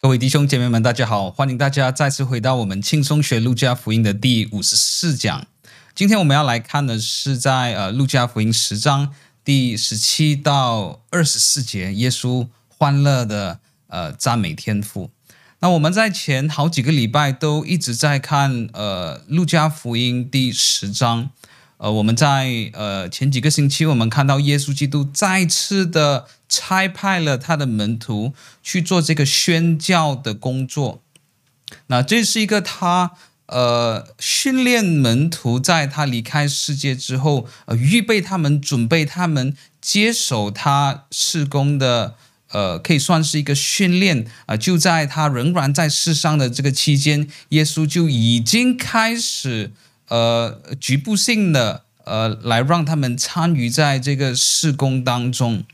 各位弟兄姐妹们，大家好！欢迎大家再次回到我们轻松学路加福音的第五十四讲。今天我们要来看的是在呃路加福音十章第十七到二十四节，耶稣欢乐的呃赞美天赋。那我们在前好几个礼拜都一直在看呃路加福音第十章。呃，我们在呃前几个星期，我们看到耶稣基督再次的差派了他的门徒去做这个宣教的工作。那这是一个他呃训练门徒，在他离开世界之后，呃预备他们，准备他们接手他事工的，呃可以算是一个训练啊，就在他仍然在世上的这个期间，耶稣就已经开始。呃，局部性的呃，来让他们参与在这个事工当中。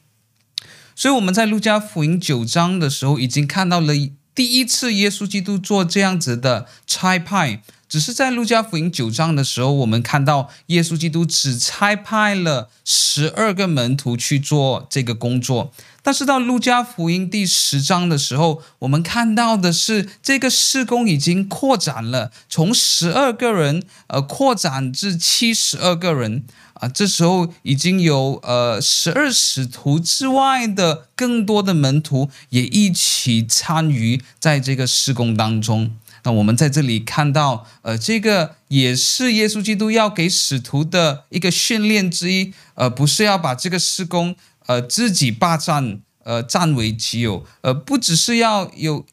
所以我们在路加福音九章的时候，已经看到了第一次耶稣基督做这样子的差派。只是在路加福音九章的时候，我们看到耶稣基督只差派了十二个门徒去做这个工作。但是到路加福音第十章的时候，我们看到的是这个事工已经扩展了，从十二个人呃扩展至七十二个人啊、这时候已经有呃十二使徒之外的更多的门徒也一起参与在这个施工当中。那我们在这里看到，呃，这个也是耶稣基督要给使徒的一个训练之一，呃，不是要把这个施工。呃，自己霸占，呃，占为己有，呃，不只是要有，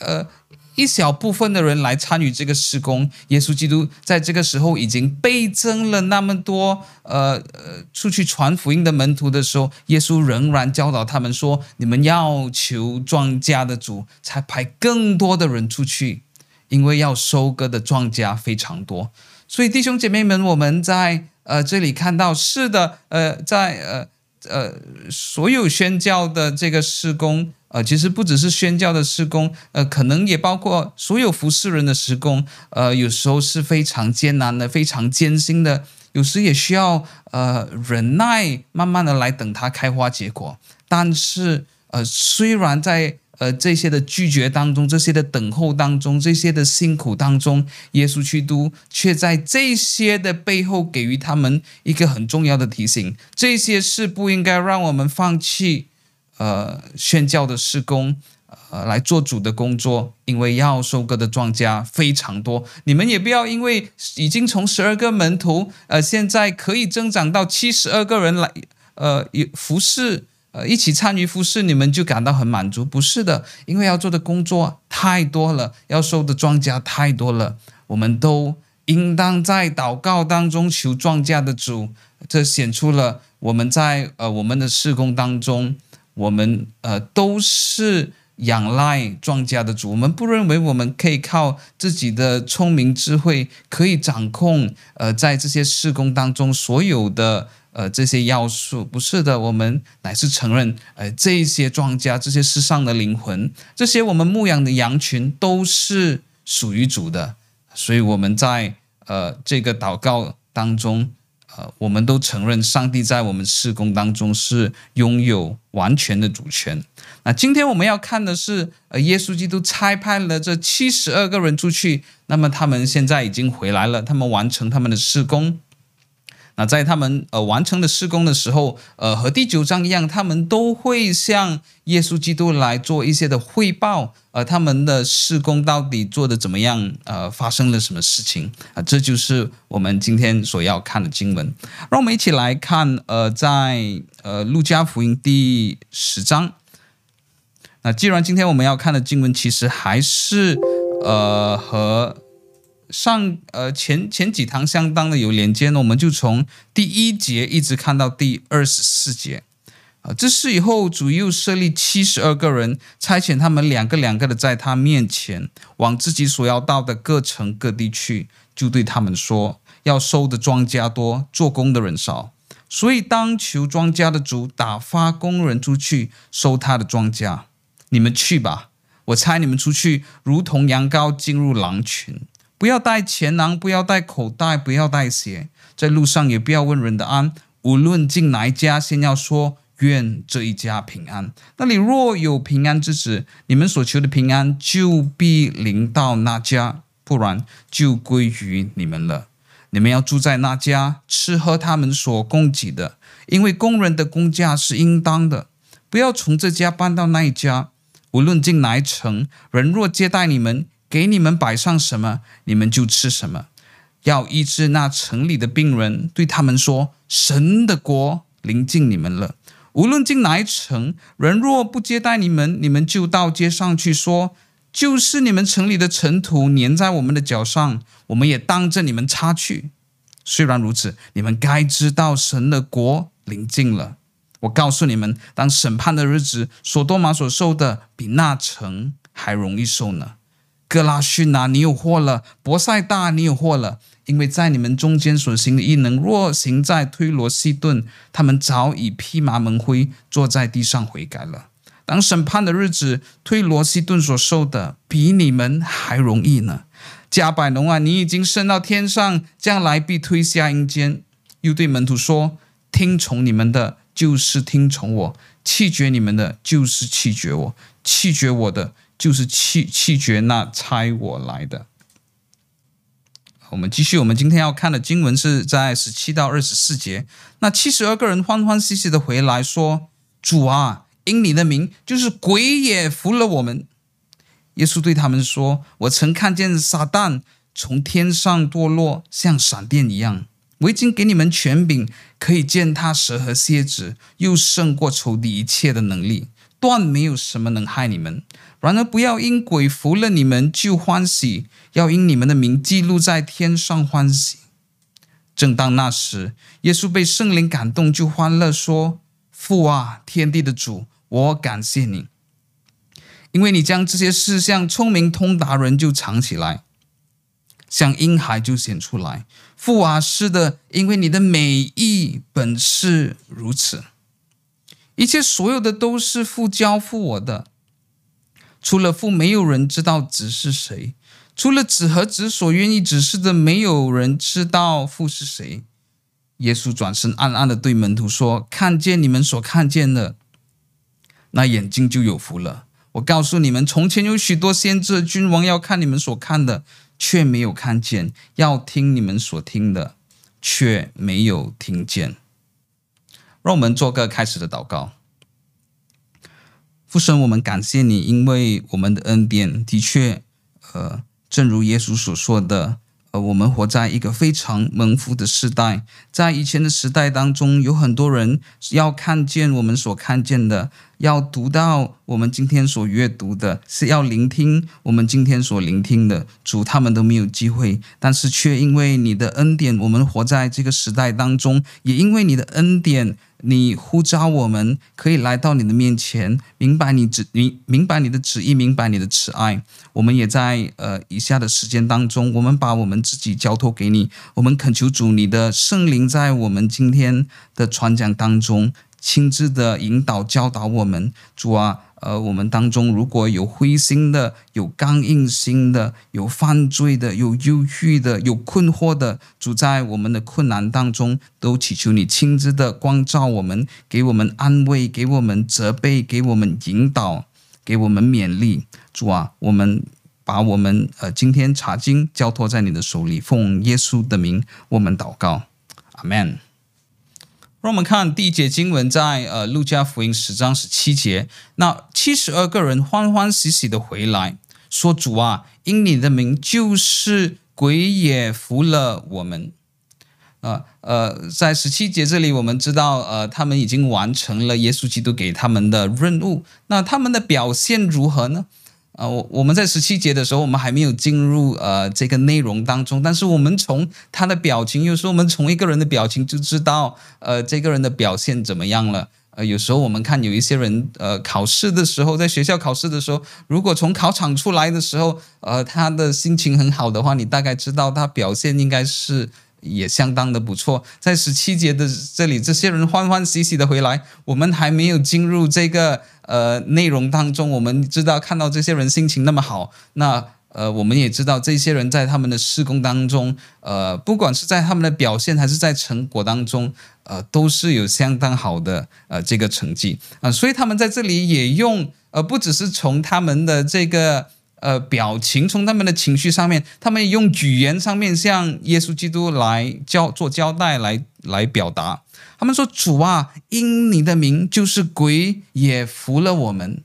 呃，一小部分的人来参与这个事工。耶稣基督在这个时候已经倍增了那么多，呃呃，出去传福音的门徒的时候，耶稣仍然教导他们说：“你们要求庄稼的主，才派更多的人出去，因为要收割的庄稼非常多。”所以弟兄姐妹们，我们在呃这里看到，是的，呃，在呃。呃，所有宣教的这个事工，呃，其实不只是宣教的施工，呃，可能也包括所有服侍人的施工，呃，有时候是非常艰难的，非常艰辛的，有时也需要呃忍耐，慢慢的来等它开花结果。但是，呃，虽然在呃，这些的拒绝当中，这些的等候当中，这些的辛苦当中，耶稣基督却在这些的背后给予他们一个很重要的提醒：这些是不应该让我们放弃，呃，宣教的施工，呃，来做主的工作，因为要收割的庄稼非常多。你们也不要因为已经从十二个门徒，呃，现在可以增长到七十二个人来，呃，服侍。呃，一起参与服侍，你们就感到很满足？不是的，因为要做的工作太多了，要收的庄稼太多了。我们都应当在祷告当中求庄稼的主。这显出了我们在呃我们的事工当中，我们呃都是仰赖庄稼的主。我们不认为我们可以靠自己的聪明智慧可以掌控呃在这些事工当中所有的。呃，这些要素不是的，我们乃是承认，呃，这些庄稼，这些世上的灵魂，这些我们牧养的羊群，都是属于主的。所以我们在呃这个祷告当中，呃，我们都承认上帝在我们事工当中是拥有完全的主权。那今天我们要看的是，呃，耶稣基督差派了这七十二个人出去，那么他们现在已经回来了，他们完成他们的事工。那在他们呃完成的施工的时候，呃和第九章一样，他们都会向耶稣基督来做一些的汇报，呃他们的施工到底做的怎么样，呃发生了什么事情啊、这就是我们今天所要看的经文。让我们一起来看，呃在呃路加福音第十章。那既然今天我们要看的经文，其实还是呃和。上呃前前几堂相当的有连接呢，我们就从第一节一直看到第二十四节啊。这是以后，主又设立七十二个人，差遣他们两个两个的在他面前，往自己所要到的各城各地去，就对他们说：要收的庄稼多，做工的人少，所以当求庄稼的主打发工人出去收他的庄稼。你们去吧，我猜你们出去，如同羊羔进入狼群。不要带钱囊，不要带口袋，不要带鞋，在路上也不要问人的安。无论进哪一家，先要说愿这一家平安。那里若有平安之子，你们所求的平安就必临到那家，不然就归于你们了。你们要住在那家，吃喝他们所供给的，因为工人的工价是应当的。不要从这家搬到那一家。无论进哪一城，人若接待你们，给你们摆上什么，你们就吃什么。要医治那城里的病人，对他们说：“神的国临近你们了。”无论进哪一城，人若不接待你们，你们就到街上去说：“就是你们城里的尘土粘在我们的脚上，我们也当着你们擦去。”虽然如此，你们该知道神的国临近了。我告诉你们，当审判的日子，所多玛所受的比那城还容易受呢。哥拉逊啊，你有祸了；博赛大，你有祸了，因为在你们中间所行的异能，若行在推罗西顿，他们早已披麻蒙灰，坐在地上悔改了。当审判的日子，推罗西顿所受的比你们还容易呢。迦百农啊，你已经升到天上，将来必推下阴间。又对门徒说：听从你们的。就是听从我，弃绝你们的，就是弃绝我；弃绝我的，就是弃弃绝那差我来的。我们继续，我们今天要看的经文是在十七到二十四节。那七十二个人欢欢喜喜的回来说：“主啊，因你的名，就是鬼也服了我们。”耶稣对他们说：“我曾看见撒旦从天上堕落，像闪电一样。”我已经给你们权柄，可以践踏蛇和蝎子，又胜过仇敌一切的能力，断没有什么能害你们。然而，不要因鬼服了你们就欢喜，要因你们的名记录在天上欢喜。正当那时，耶稣被圣灵感动，就欢乐说：“父啊，天地的主，我感谢你，因为你将这些事向聪明通达人就藏起来。”像婴孩就显出来，父啊，是的，因为你的美意本是如此。一切所有的都是父交付我的，除了父，没有人知道子是谁；除了子和子所愿意指示的，没有人知道父是谁。耶稣转身暗暗的对门徒说：“看见你们所看见的，那眼睛就有福了。我告诉你们，从前有许多先知、君王要看你们所看的。”却没有看见，要听你们所听的，却没有听见。让我们做个开始的祷告。父神，我们感谢你，因为我们的恩典的确，呃，正如耶稣所说的。呃，我们活在一个非常蒙福的时代，在以前的时代当中，有很多人要看见我们所看见的，要读到我们今天所阅读的，是要聆听我们今天所聆听的，主他们都没有机会，但是却因为你的恩典，我们活在这个时代当中，也因为你的恩典。你呼召我们，可以来到你的面前，明白你旨，你明白你的旨意，明白你的慈爱。我们也在呃以下的时间当中，我们把我们自己交托给你，我们恳求主你的圣灵在我们今天的传讲当中亲自的引导教导我们，主啊。呃，我们当中如果有灰心的、有刚硬心的、有犯罪的、有忧郁的、有困惑的，主在我们的困难当中，都祈求你亲自的光照我们，给我们安慰，给我们责备，给我们引导，给我们勉励。主啊，我们把我们呃今天查经交托在你的手里，奉耶稣的名，我们祷告，阿门。让我们看第一节经文在，呃路加福音十章十七节，那七十二个人欢欢喜喜的回来，说：“主啊，因你的名，就是鬼也服了我们。呃”呃在十七节这里，我们知道，呃，他们已经完成了耶稣基督给他们的任务，那他们的表现如何呢？啊，我我们在十七节的时候，我们还没有进入呃这个内容当中，但是我们从他的表情，有时候我们从一个人的表情就知道，呃，这个人的表现怎么样了。呃，有时候我们看有一些人，呃，考试的时候，在学校考试的时候，如果从考场出来的时候，呃，他的心情很好的话，你大概知道他表现应该是。也相当的不错，在十七节的这里，这些人欢欢喜喜的回来。我们还没有进入这个呃内容当中，我们知道看到这些人心情那么好，那呃，我们也知道这些人在他们的施工当中，呃，不管是在他们的表现还是在成果当中，呃，都是有相当好的呃这个成绩啊，所以他们在这里也用呃，不只是从他们的这个呃表情，从他们的情绪上面，他们用语言上面向耶稣基督来交做交代来来表达。他们说：“主啊，因你的名，就是鬼也服了我们。”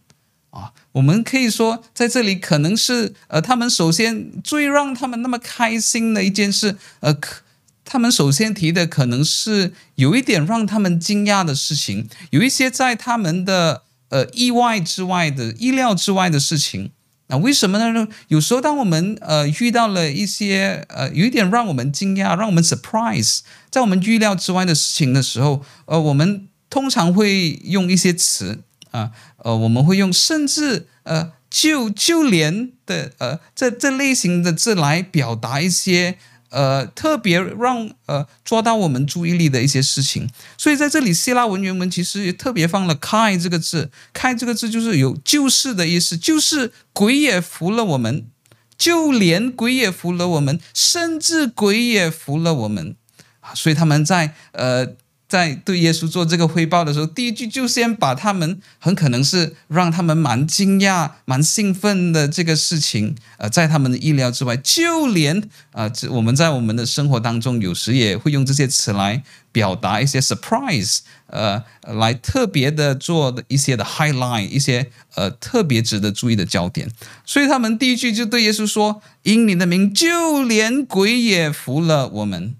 啊，我们可以说，在这里可能是呃，他们首先最让他们那么开心的一件事，呃，可他们首先提的可能是有一点让他们惊讶的事情，有一些在他们的呃意外之外的意料之外的事情。那为什么呢？有时候当我们呃遇到了一些呃有一点让我们惊讶、让我们 surprise，在我们预料之外的事情的时候，呃，我们通常会用一些词。啊，呃，我们会用甚至呃，就就连的呃，这这类型的字来表达一些呃特别让呃抓到我们注意力的一些事情。所以在这里，希腊文原文其实也特别放了 “kai” 这个字，“kai” 这个字就是有救世的意思，就是鬼也服了我们，就连鬼也服了我们，甚至鬼也服了我们。所以他们在呃。在对耶稣做这个汇报的时候，第一句就先把他们很可能是让他们蛮惊讶、蛮兴奋的这个事情，呃，在他们的意料之外。就连啊，呃，我们在我们的生活当中，有时也会用这些词来表达一些 surprise，呃，来特别的做一些的 highlight，一些呃特别值得注意的焦点。所以他们第一句就对耶稣说：“因你的名，就连鬼也服了我们。”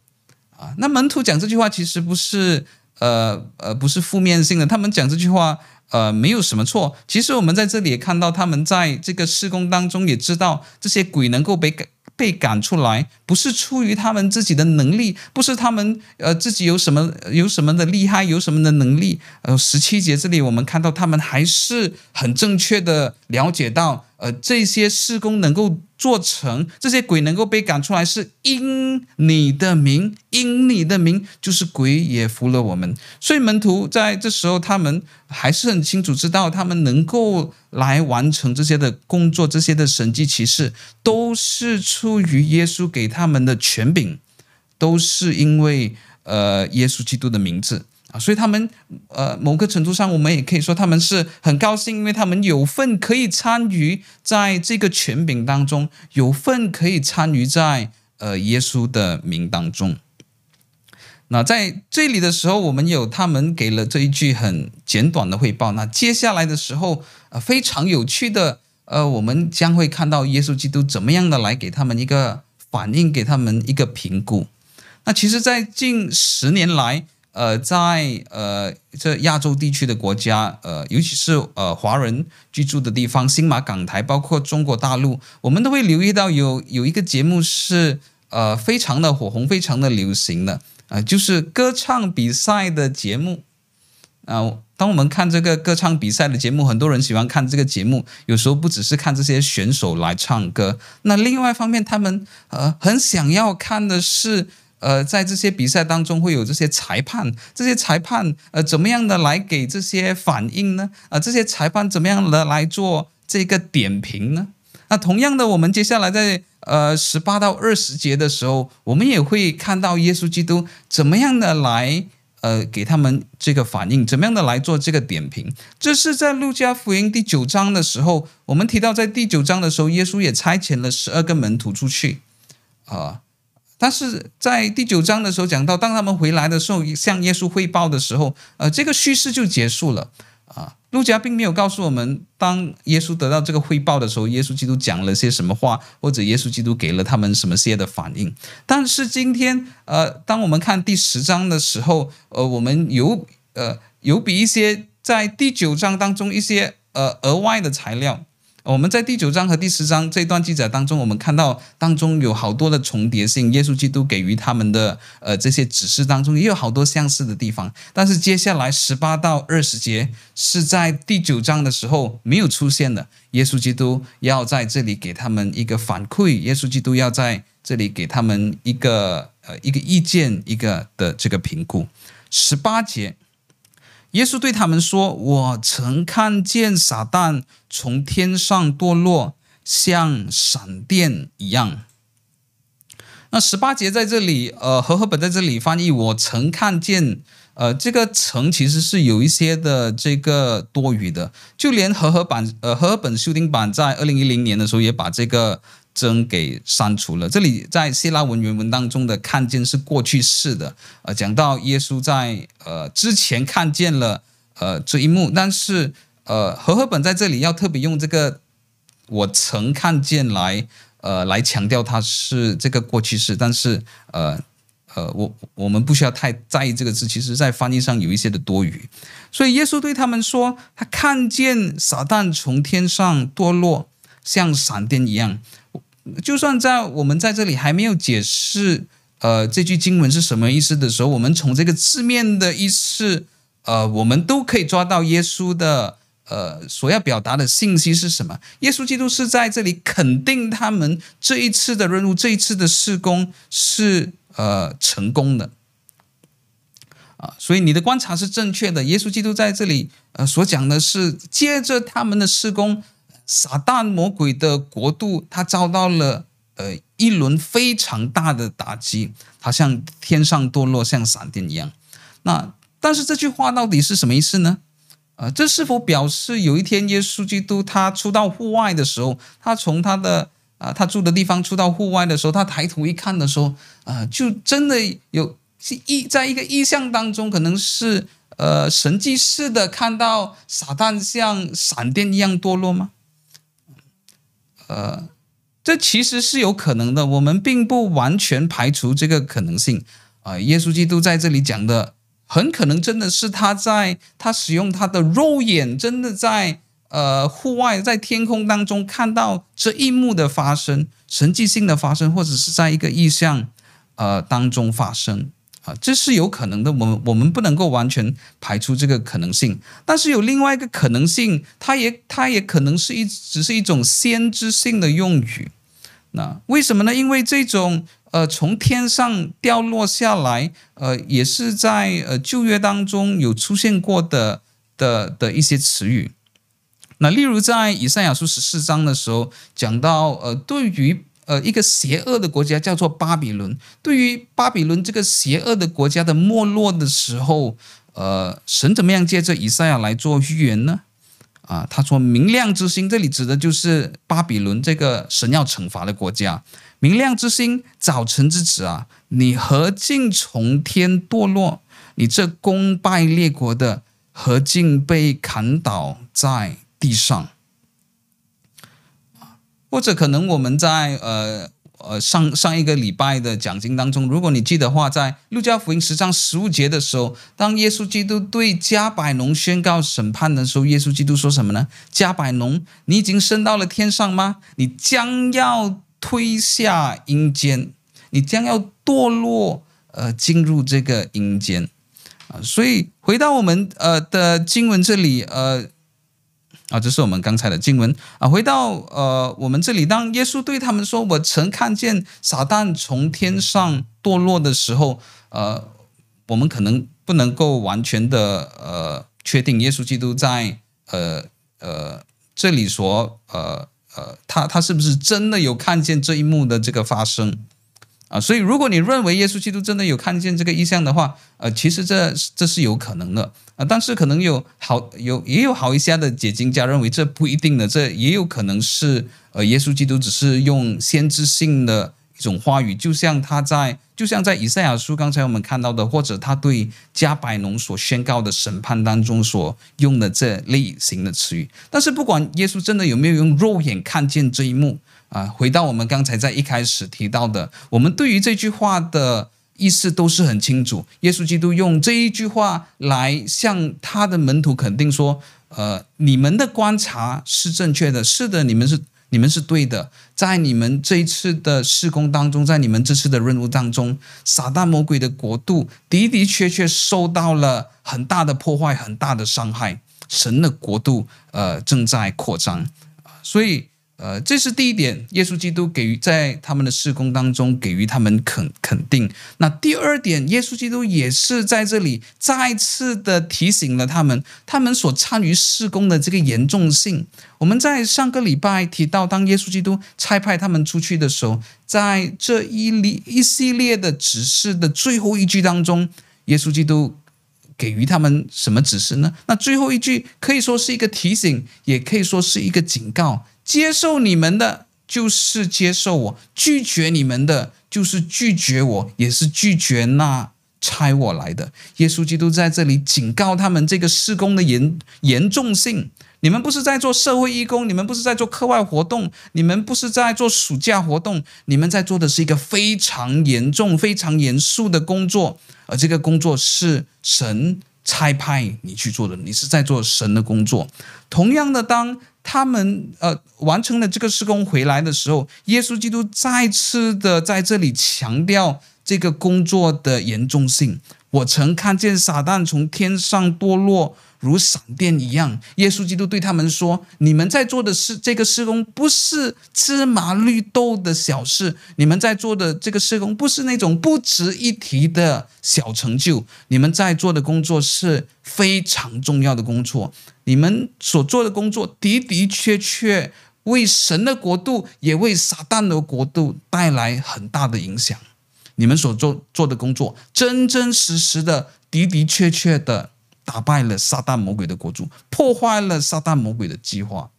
啊，那门徒讲这句话其实不是，呃呃，不是负面性的。他们讲这句话，呃，没有什么错。其实我们在这里也看到，他们在这个施工当中也知道，这些鬼能够被赶被赶出来，不是出于他们自己的能力，不是他们呃自己有什么有什么的厉害，有什么的能力。呃，十七节这里我们看到，他们还是很正确的了解到。呃，这些事工能够做成，这些鬼能够被赶出来，是因你的名，因你的名，就是鬼也服了我们。所以门徒在这时候，他们还是很清楚知道，他们能够来完成这些的工作，这些的神迹奇事，都是出于耶稣给他们的权柄，都是因为呃耶稣基督的名字。所以他们，呃，某个程度上，我们也可以说他们是很高兴，因为他们有份可以参与在这个权柄当中，有份可以参与在呃耶稣的名当中。那在这里的时候，我们有他们给了这一句很简短的汇报。那接下来的时候，呃，非常有趣的，呃，我们将会看到耶稣基督怎么样的来给他们一个反应，给他们一个评估。那其实，在近十年来，呃，在呃这亚洲地区的国家，呃，尤其是呃华人居住的地方，新马港台，包括中国大陆，我们都会留意到有有一个节目是呃非常的火红，非常的流行的啊、呃，就是歌唱比赛的节目啊、当我们看这个歌唱比赛的节目，很多人喜欢看这个节目，有时候不只是看这些选手来唱歌，那另外一方面，他们呃很想要看的是。呃，在这些比赛当中会有这些裁判，这些裁判呃怎么样的来给这些反应呢？啊、呃，这些裁判怎么样的来做这个点评呢？那同样的，我们接下来在呃十八到二十节的时候，我们也会看到耶稣基督怎么样的来呃给他们这个反应，怎么样的来做这个点评。这是在路加福音第九章的时候，我们提到在第九章的时候，耶稣也差遣了十二个门徒出去啊。但是在第九章的时候讲到，当他们回来的时候，向耶稣汇报的时候，呃，这个叙事就结束了啊。路加并没有告诉我们，当耶稣得到这个汇报的时候，耶稣基督讲了些什么话，或者耶稣基督给了他们什么些的反应。但是今天，呃，当我们看第十章的时候，呃，我们有呃有比一些在第九章当中一些呃额外的材料。我们在第九章和第十章这段记载当中，我们看到当中有好多的重叠性。耶稣基督给予他们的呃这些指示当中，也有好多相似的地方。但是接下来十八到二十节是在第九章的时候没有出现的。耶稣基督要在这里给他们一个反馈，耶稣基督要在这里给他们一个呃一个意见，一个的这个评估。十八节。耶稣对他们说：“我曾看见撒旦从天上堕落，像闪电一样。那十八节在这里，呃，和合本在这里翻译，我曾看见，呃，这个曾其实是有一些的这个多余的，就连和合版，呃，和合本修订版在二零一零年的时候也把这个真给删除了。这里在希腊文原文当中的看见是过去式的，呃，讲到耶稣在呃之前看见了呃这一幕，但是呃和合本在这里要特别用这个我曾看见来。呃，来强调它是这个过去式，但是呃呃，我我们不需要太在意这个字，其实在翻译上有一些的多余。所以耶稣对他们说，他看见撒旦从天上堕落，像闪电一样。就算在我们在这里还没有解释呃这句经文是什么意思的时候，我们从这个字面的意思，呃，我们都可以抓到耶稣的。呃，所要表达的信息是什么？耶稣基督是在这里肯定他们这一次的任务，这一次的施工是呃成功的啊，所以你的观察是正确的。耶稣基督在这里呃所讲的是，借着他们的施工，撒旦魔鬼的国度，他遭到了呃一轮非常大的打击，它像天上堕落，像闪电一样。那但是这句话到底是什么意思呢？呃，这是否表示有一天耶稣基督他出到户外的时候，他从他的啊、他住的地方出到户外的时候，他抬头一看的时候，啊、就真的有是意在一个意象当中，可能是呃神迹似的看到撒旦像闪电一样堕落吗？呃，这其实是有可能的，我们并不完全排除这个可能性啊、呃。耶稣基督在这里讲的。很可能真的是他在他使用他的肉眼，真的在呃户外在天空当中看到这一幕的发生，神迹性的发生，或者是在一个意象呃当中发生啊、这是有可能的。我们我们不能够完全排除这个可能性，但是有另外一个可能性，它也它也可能是一只是一种先知性的用语。那为什么呢？因为这种。呃，从天上掉落下来，呃，也是在呃旧约当中有出现过的的的一些词语。那例如在以赛亚书十四章的时候，讲到呃，对于呃一个邪恶的国家叫做巴比伦，对于巴比伦这个邪恶的国家的没落的时候，呃，神怎么样借着以赛亚来做预言呢？啊，他说明亮之星，这里指的就是巴比伦这个神要惩罚的国家。明亮之星，早晨之子啊，你何竟从天堕落？你这功败列国的，何竟被砍倒在地上？或者可能我们在呃呃上上一个礼拜的讲经当中，如果你记得话，在路加福音十章十五节的时候，当耶稣基督对迦百农宣告审判的时候，耶稣基督说什么呢？迦百农，你已经升到了天上吗？你将要。推下阴间，你将要堕落，呃，进入这个阴间啊。所以回到我们呃的经文这里，呃，啊，这是我们刚才的经文啊。回到呃我们这里，当耶稣对他们说：“我曾看见撒旦从天上堕落的时候，呃，我们可能不能够完全的呃确定耶稣基督在呃呃这里说呃。”呃，他他是不是真的有看见这一幕的这个发生啊？所以，如果你认为耶稣基督真的有看见这个异象的话，呃，其实这这是有可能的啊。但是，可能有好有也有好一些的解经家认为这不一定的，这也有可能是呃，耶稣基督只是用先知性的。一种话语，就像他在，就像在以赛亚书刚才我们看到的，或者他对加百农所宣告的审判当中所用的这类型的词语。但是，不管耶稣真的有没有用肉眼看见这一幕啊，回到我们刚才在一开始提到的，我们对于这句话的意思都是很清楚。耶稣基督用这一句话来向他的门徒肯定说：“呃，你们的观察是正确的，是的，你们是。”你们是对的，在你们这一次的施工当中，在你们这次的任务当中，撒旦魔鬼的国度的的确确受到了很大的破坏，很大的伤害。神的国度，呃，正在扩张。所以，呃，这是第一点，耶稣基督给予在他们的事工当中给予他们肯肯定。那第二点，耶稣基督也是在这里再次的提醒了他们，他们所参与事工的这个严重性。我们在上个礼拜提到，当耶稣基督差派他们出去的时候，在这一列一系列的指示的最后一句当中，耶稣基督给予他们什么指示呢？那最后一句可以说是一个提醒，也可以说是一个警告。接受你们的，就是接受我；拒绝你们的，就是拒绝我，也是拒绝那差我来的。耶稣基督在这里警告他们这个事工的严严重性。你们不是在做社会义工，你们不是在做课外活动，你们不是在做暑假活动，你们在做的是一个非常严重、非常严肃的工作，而这个工作是神差派你去做的，你是在做神的工作。同样的，当他们呃完成了这个施工回来的时候，耶稣基督再次的在这里强调这个工作的严重性。我曾看见撒旦从天上堕落。如闪电一样，耶稣基督对他们说：“你们在做的事，这个施工不是芝麻绿豆的小事，你们在做的这个施工不是那种不值一提的小成就，你们在做的工作是非常重要的工作。你们所做的工作的的确确为神的国度，也为撒旦的国度带来很大的影响。你们所做做的工作，真真实实的的的确确的。”打败了撒旦魔鬼的国主，破坏了撒旦魔鬼的计划。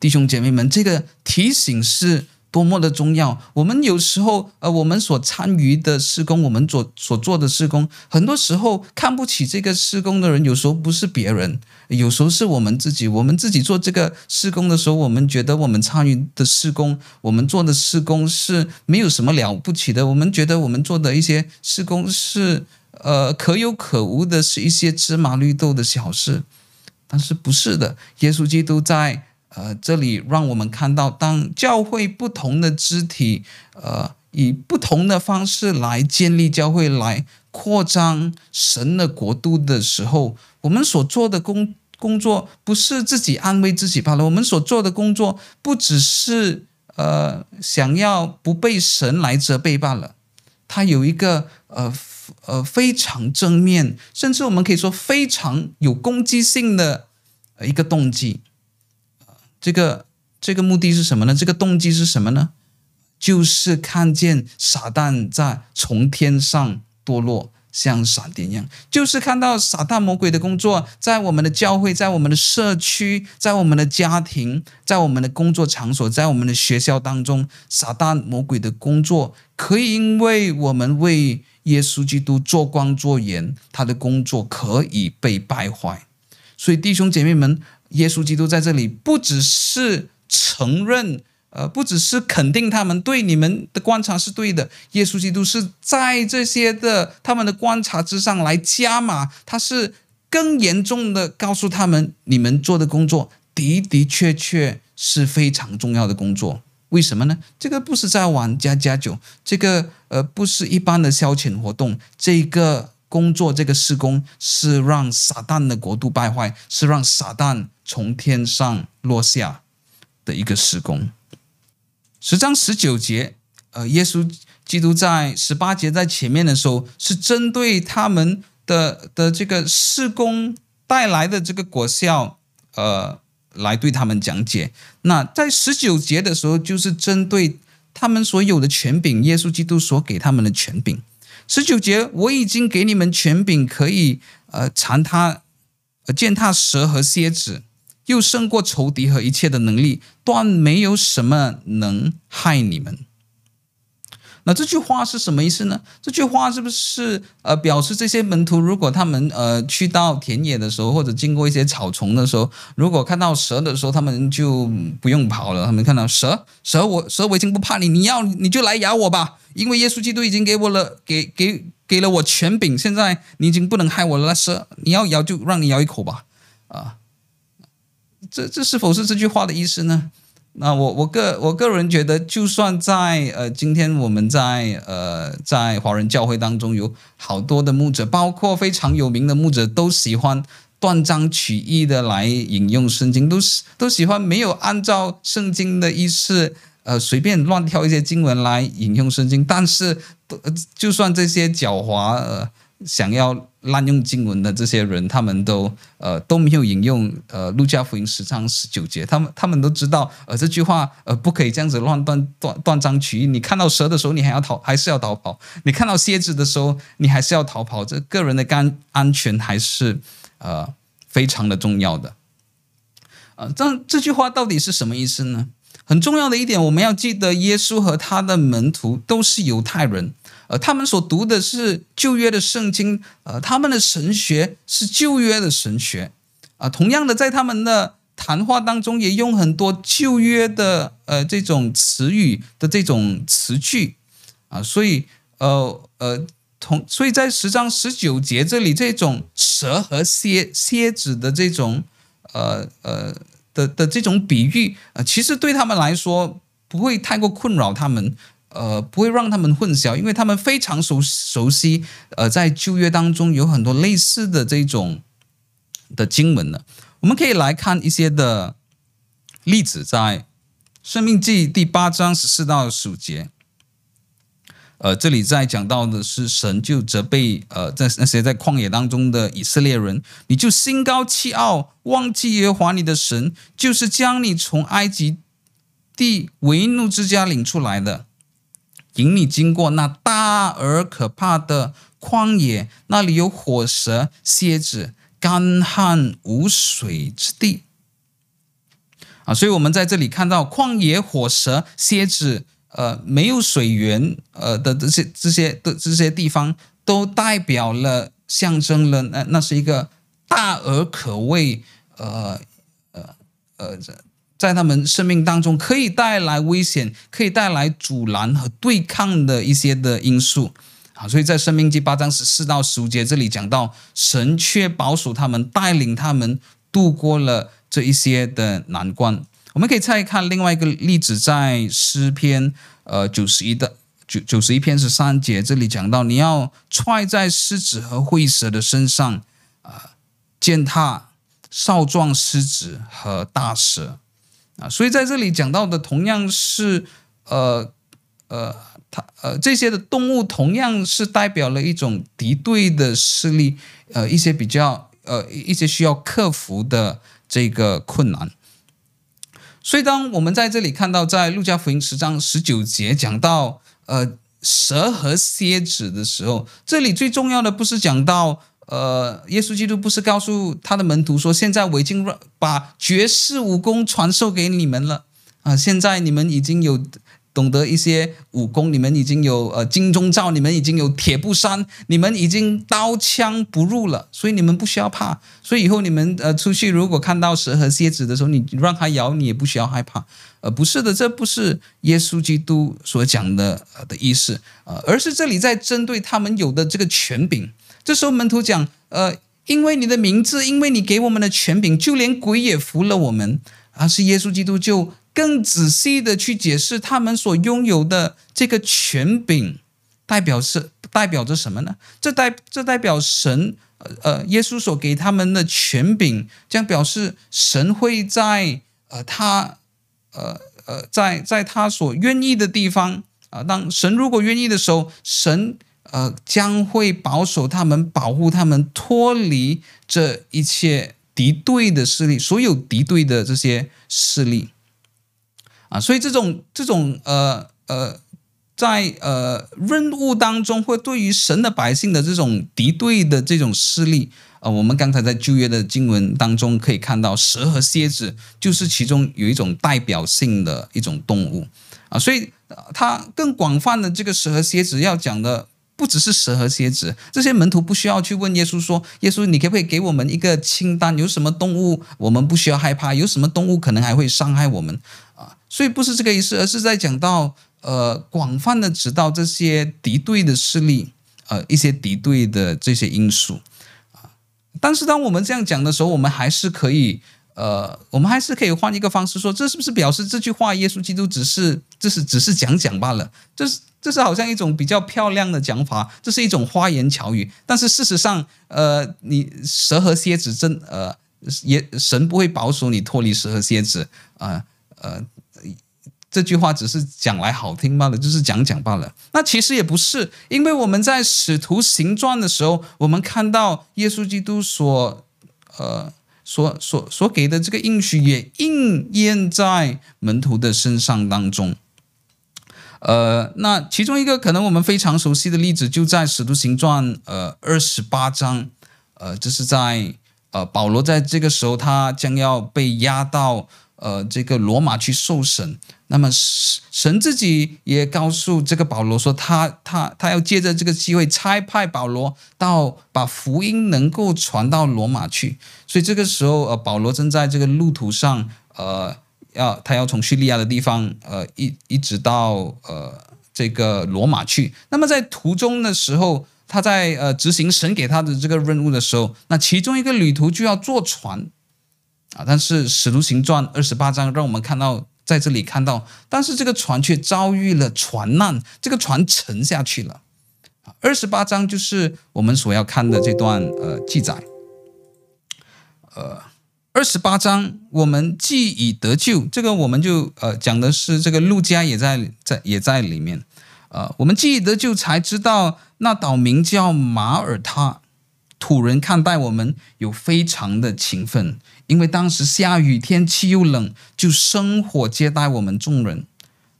弟兄姐妹们，这个提醒是多么的重要。我们有时候，呃，我们所参与的施工，我们所所做的施工，很多时候看不起这个施工的人，有时候不是别人，有时候是我们自己。我们自己做这个施工的时候，我们觉得我们参与的施工，我们做的施工是没有什么了不起的。我们觉得我们做的一些施工是。呃，可有可无的是一些芝麻绿豆的小事，但是不是的。耶稣基督在呃这里让我们看到，当教会不同的肢体，呃，以不同的方式来建立教会，来扩张神的国度的时候，我们所做的工工作不是自己安慰自己罢了。我们所做的工作不只是呃想要不被神来责备罢了，它有一个呃。呃，非常正面，甚至我们可以说非常有攻击性的一个动机。这个这个目的是什么呢？这个动机是什么呢？就是看见撒旦在从天上堕落，像闪电一样，就是看到撒旦魔鬼的工作在我们的教会，在我们的社区，在我们的家庭，在我们的工作场所，在我们的学校当中，撒旦魔鬼的工作可以因为我们为。耶稣基督做光做盐，他的工作可以被败坏。所以弟兄姐妹们，耶稣基督在这里不只是承认，呃，不只是肯定他们对你们的观察是对的。耶稣基督是在这些的他们的观察之上来加码，他是更严重的告诉他们，你们做的工作的的确确是非常重要的工作。为什么呢？这个不是在玩家家酒，这个呃不是一般的消遣活动，这个工作这个施工是让撒旦的国度败坏，是让撒旦从天上落下的一个施工。十章十九节，呃，耶稣基督在十八节在前面的时候，是针对他们的的这个施工带来的这个果效，呃。来对他们讲解。那在十九节的时候，就是针对他们所有的权柄，耶稣基督所给他们的权柄。十九节，我已经给你们权柄，可以呃缠他，呃践踏蛇和蝎子，又胜过仇敌和一切的能力，断没有什么能害你们。那这句话是什么意思呢？这句话是不是呃表示这些门徒如果他们呃去到田野的时候，或者经过一些草丛的时候，如果看到蛇的时候，他们就不用跑了。他们看到蛇，蛇我蛇我已经不怕你，你要你就来咬我吧，因为耶稣基督已经给我了，给给给了我权柄，现在你已经不能害我了。蛇你要咬就让你咬一口吧，啊，这这是否是这句话的意思呢？那我我个我个人觉得，就算在呃今天我们在呃在华人教会当中有好多的牧者，包括非常有名的牧者，都喜欢断章取义的来引用圣经，都是都喜欢没有按照圣经的意思，呃，随便乱挑一些经文来引用圣经。但是，就算这些狡猾，呃，想要。滥用经文的这些人，他们都呃都没有引用呃路加福音十章十九节，他们他们都知道呃这句话呃不可以这样子乱断断断章取义。你看到蛇的时候，你还要逃还是要逃跑？你看到蝎子的时候，你还是要逃跑。这个人的干安全还是呃非常的重要的。呃，这这句话到底是什么意思呢？很重要的一点，我们要记得，耶稣和他的门徒都是犹太人。呃，他们所读的是旧约的圣经，呃，他们的神学是旧约的神学，啊、呃，同样的，在他们的谈话当中也用很多旧约的呃这种词语的这种词句，啊、所以呃呃同，所以在十章十九节这里，这种蛇和蝎蝎子的这种呃呃的的这种比喻，呃，其实对他们来说不会太过困扰他们。呃，不会让他们混淆，因为他们非常熟熟悉。呃，在旧约当中有很多类似的这种的经文呢。我们可以来看一些的例子，在《生命记》第八章十四到十五节。呃，这里在讲到的是神就责备呃，在那些在旷野当中的以色列人，你就心高气傲，忘记耶和华你的神，就是将你从埃及地为奴之家领出来的。引你经过那大而可怕的旷野，那里有火蛇、蝎子、干旱无水之地。啊，所以我们在这里看到旷野、火蛇、蝎子，呃，没有水源，呃的这些这些的这些地方，都代表了象征了那那是一个大而可畏，呃呃呃。在他们生命当中，可以带来危险，可以带来阻拦和对抗的一些的因素啊，所以在《生命记》八章十四到十五节这里讲到，神却保守他们，带领他们度过了这一些的难关。我们可以再看另外一个例子，在诗篇呃九十一的九九十一篇十三节这里讲到，你要踹在狮子和灰蛇的身上啊，践踏少壮狮子和大蛇。啊，所以在这里讲到的同样是，呃，呃，它呃这些的动物同样是代表了一种敌对的势力，呃，一些比较呃一些需要克服的这个困难。所以当我们在这里看到，在路加福音十章十九节讲到呃蛇和蝎子的时候，这里最重要的不是讲到。呃，耶稣基督不是告诉他的门徒说：“现在我已经把绝世武功传授给你们了啊、现在你们已经有懂得一些武功，你们已经有呃金钟罩，你们已经有铁布衫，你们已经刀枪不入了，所以你们不需要怕。所以以后你们呃出去，如果看到蛇和蝎子的时候，你让它咬你也不需要害怕。呃，不是的，这不是耶稣基督所讲的呃的意思呃，而是这里在针对他们有的这个权柄。”这时候门徒讲：“呃，因为你的名字，因为你给我们的权柄，就连鬼也服了我们。”而是耶稣基督就更仔细的去解释他们所拥有的这个权柄，代表是代表着什么呢？这代这代表神，呃，耶稣所给他们的权柄，将表示神会在呃他呃呃在在他所愿意的地方啊、当神如果愿意的时候，神。呃，将会保守他们，保护他们，脱离这一切敌对的势力，所有敌对的这些势力啊，所以这种这种呃呃，在呃任务当中，会对于神的百姓的这种敌对的这种势力，呃，我们刚才在旧约的经文当中可以看到，蛇和蝎子就是其中有一种代表性的一种动物啊，所以它更广泛的这个蛇和蝎子要讲的。不只是蛇和蝎子，这些门徒不需要去问耶稣说：“耶稣，你可不可以给我们一个清单？有什么动物我们不需要害怕？有什么动物可能还会伤害我们？”啊，所以不是这个意思，而是在讲到呃广泛的指导这些敌对的势力，呃一些敌对的这些因素啊。但是当我们这样讲的时候，我们还是可以呃，我们还是可以换一个方式说，这是不是表示这句话耶稣基督只是这是只是讲讲罢了？这是。这是好像一种比较漂亮的讲法，这是一种花言巧语。但是事实上，呃，你蛇和蝎子真呃也神不会保守你脱离蛇和蝎子啊呃，呃，这句话只是讲来好听罢了，就是讲讲罢了。那其实也不是，因为我们在使徒行传的时候，我们看到耶稣基督所呃所所所给的这个应许也应验在门徒的身上当中。呃，那其中一个可能我们非常熟悉的例子，就在《使徒行传》呃二十八章，呃，这是在呃保罗在这个时候，他将要被押到呃这个罗马去受审。那么神自己也告诉这个保罗说，他他他要借着这个机会差派保罗到把福音能够传到罗马去。所以这个时候，呃，保罗正在这个路途上，呃。要他要从叙利亚的地方，呃，一一直到呃这个罗马去。那么在途中的时候，他在呃执行神给他的这个任务的时候，那其中一个旅途就要坐船啊。但是使徒行传二十八章让我们看到，在这里看到，但是这个船却遭遇了船难，这个船沉下去了。二十八章就是我们所要看的这段呃记载，呃。二十八章，我们既已得救，这个我们就呃讲的是这个路加也在在也在里面，呃，我们既已得救，才知道那岛名叫马耳他，土人看待我们有非常的勤奋，因为当时下雨，天气又冷，就生火接待我们众人。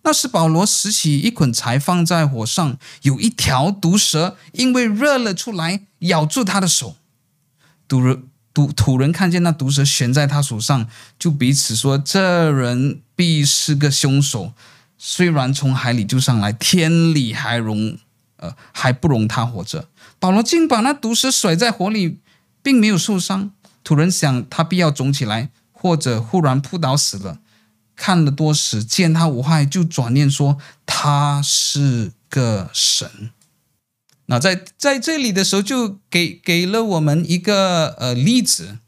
那时保罗拾起一捆柴放在火上，有一条毒蛇因为热了出来，咬住他的手，毒毒。土人看见那毒蛇悬在他手上，就彼此说：“这人必是个凶手。虽然从海里救上来，天理还容呃还不容他活着。”保罗竟把那毒蛇甩在火里，并没有受伤。土人想他必要肿起来，或者忽然扑倒死了。看了多时，见他无害，就转念说：“他是个神。”那在在这里的时候，就给给了我们一个呃例子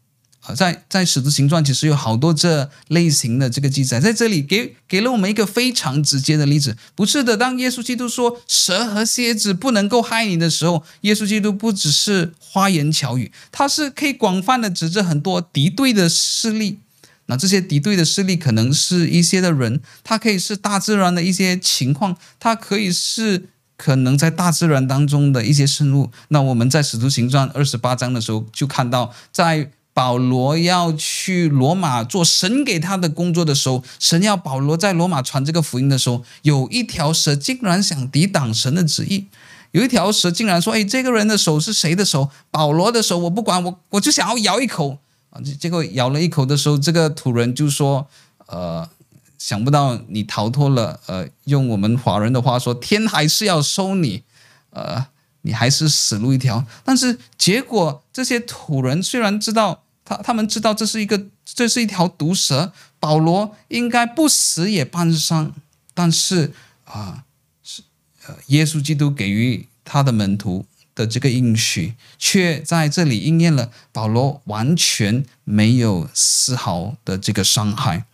啊，在在使徒行传其实有好多这类型的这个记载，在这里给给了我们一个非常直接的例子。不是的，当耶稣基督说蛇和蝎子不能够害你的时候，耶稣基督不只是花言巧语，他是可以广泛的指着很多敌对的势力。那这些敌对的势力可能是一些的人，他可以是大自然的一些情况，他可以是。可能在大自然当中的一些生物，那我们在《使徒行传》二十八章的时候就看到，在保罗要去罗马做神给他的工作的时候，神要保罗在罗马传这个福音的时候，有一条蛇竟然想抵挡神的旨意，有一条蛇竟然说：“哎，这个人的手是谁的手？保罗的手，我不管，我我就想要咬一口啊！”结果咬了一口的时候，这个土人就说：“呃。”想不到你逃脱了，呃，用我们华人的话说，天还是要收你，呃，你还是死路一条。但是结果，这些土人虽然知道他，他们知道这是一个，这是一条毒蛇，保罗应该不死也半伤。但是啊，是呃，耶稣基督给予他的门徒的这个应许，却在这里应验了，保罗完全没有丝毫的这个伤害。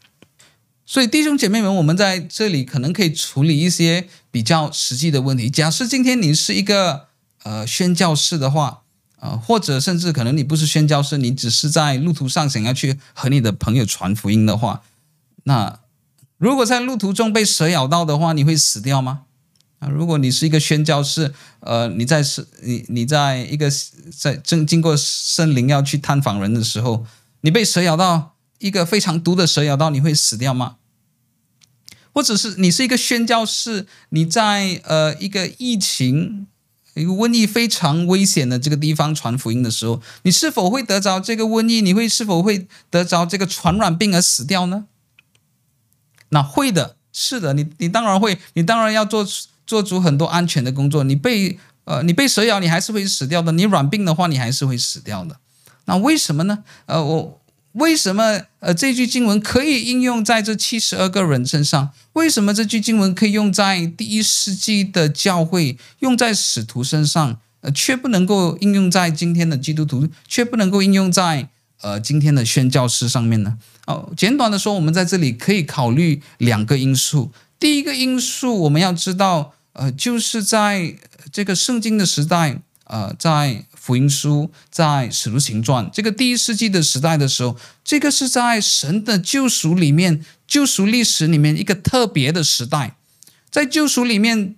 所以弟兄姐妹们，我们在这里可能可以处理一些比较实际的问题。假设今天你是一个呃宣教士的话，呃，或者甚至可能你不是宣教士，你只是在路途上想要去和你的朋友传福音的话，那如果在路途中被蛇咬到的话，你会死掉吗？啊，如果你是一个宣教士，呃，你在是，你你在一个在正经过森林要去探访人的时候，你被蛇咬到，一个非常毒的蛇咬到，你会死掉吗？或者是你是一个宣教士，你在呃一个疫情、一个瘟疫非常危险的这个地方传福音的时候，你是否会得着这个瘟疫？你会是否会得着这个传染病而死掉呢？那会的，是的，你你当然会，你当然要做做足很多安全的工作。你被呃你被蛇咬，你还是会死掉的。你染病的话，你还是会死掉的。那为什么呢？呃，我。为什么呃这句经文可以应用在这七十二个人身上？为什么这句经文可以用在第一世纪的教会，用在使徒身上，呃，却不能够应用在今天的基督徒，却不能够应用在呃今天的宣教师上面呢？哦，简短的说，我们在这里可以考虑两个因素。第一个因素，我们要知道，呃，就是在这个圣经的时代，呃，在福音书、在使徒行传这个第一世纪的时代的时候，这个是在神的救赎里面、救赎历史里面一个特别的时代，在救赎里面，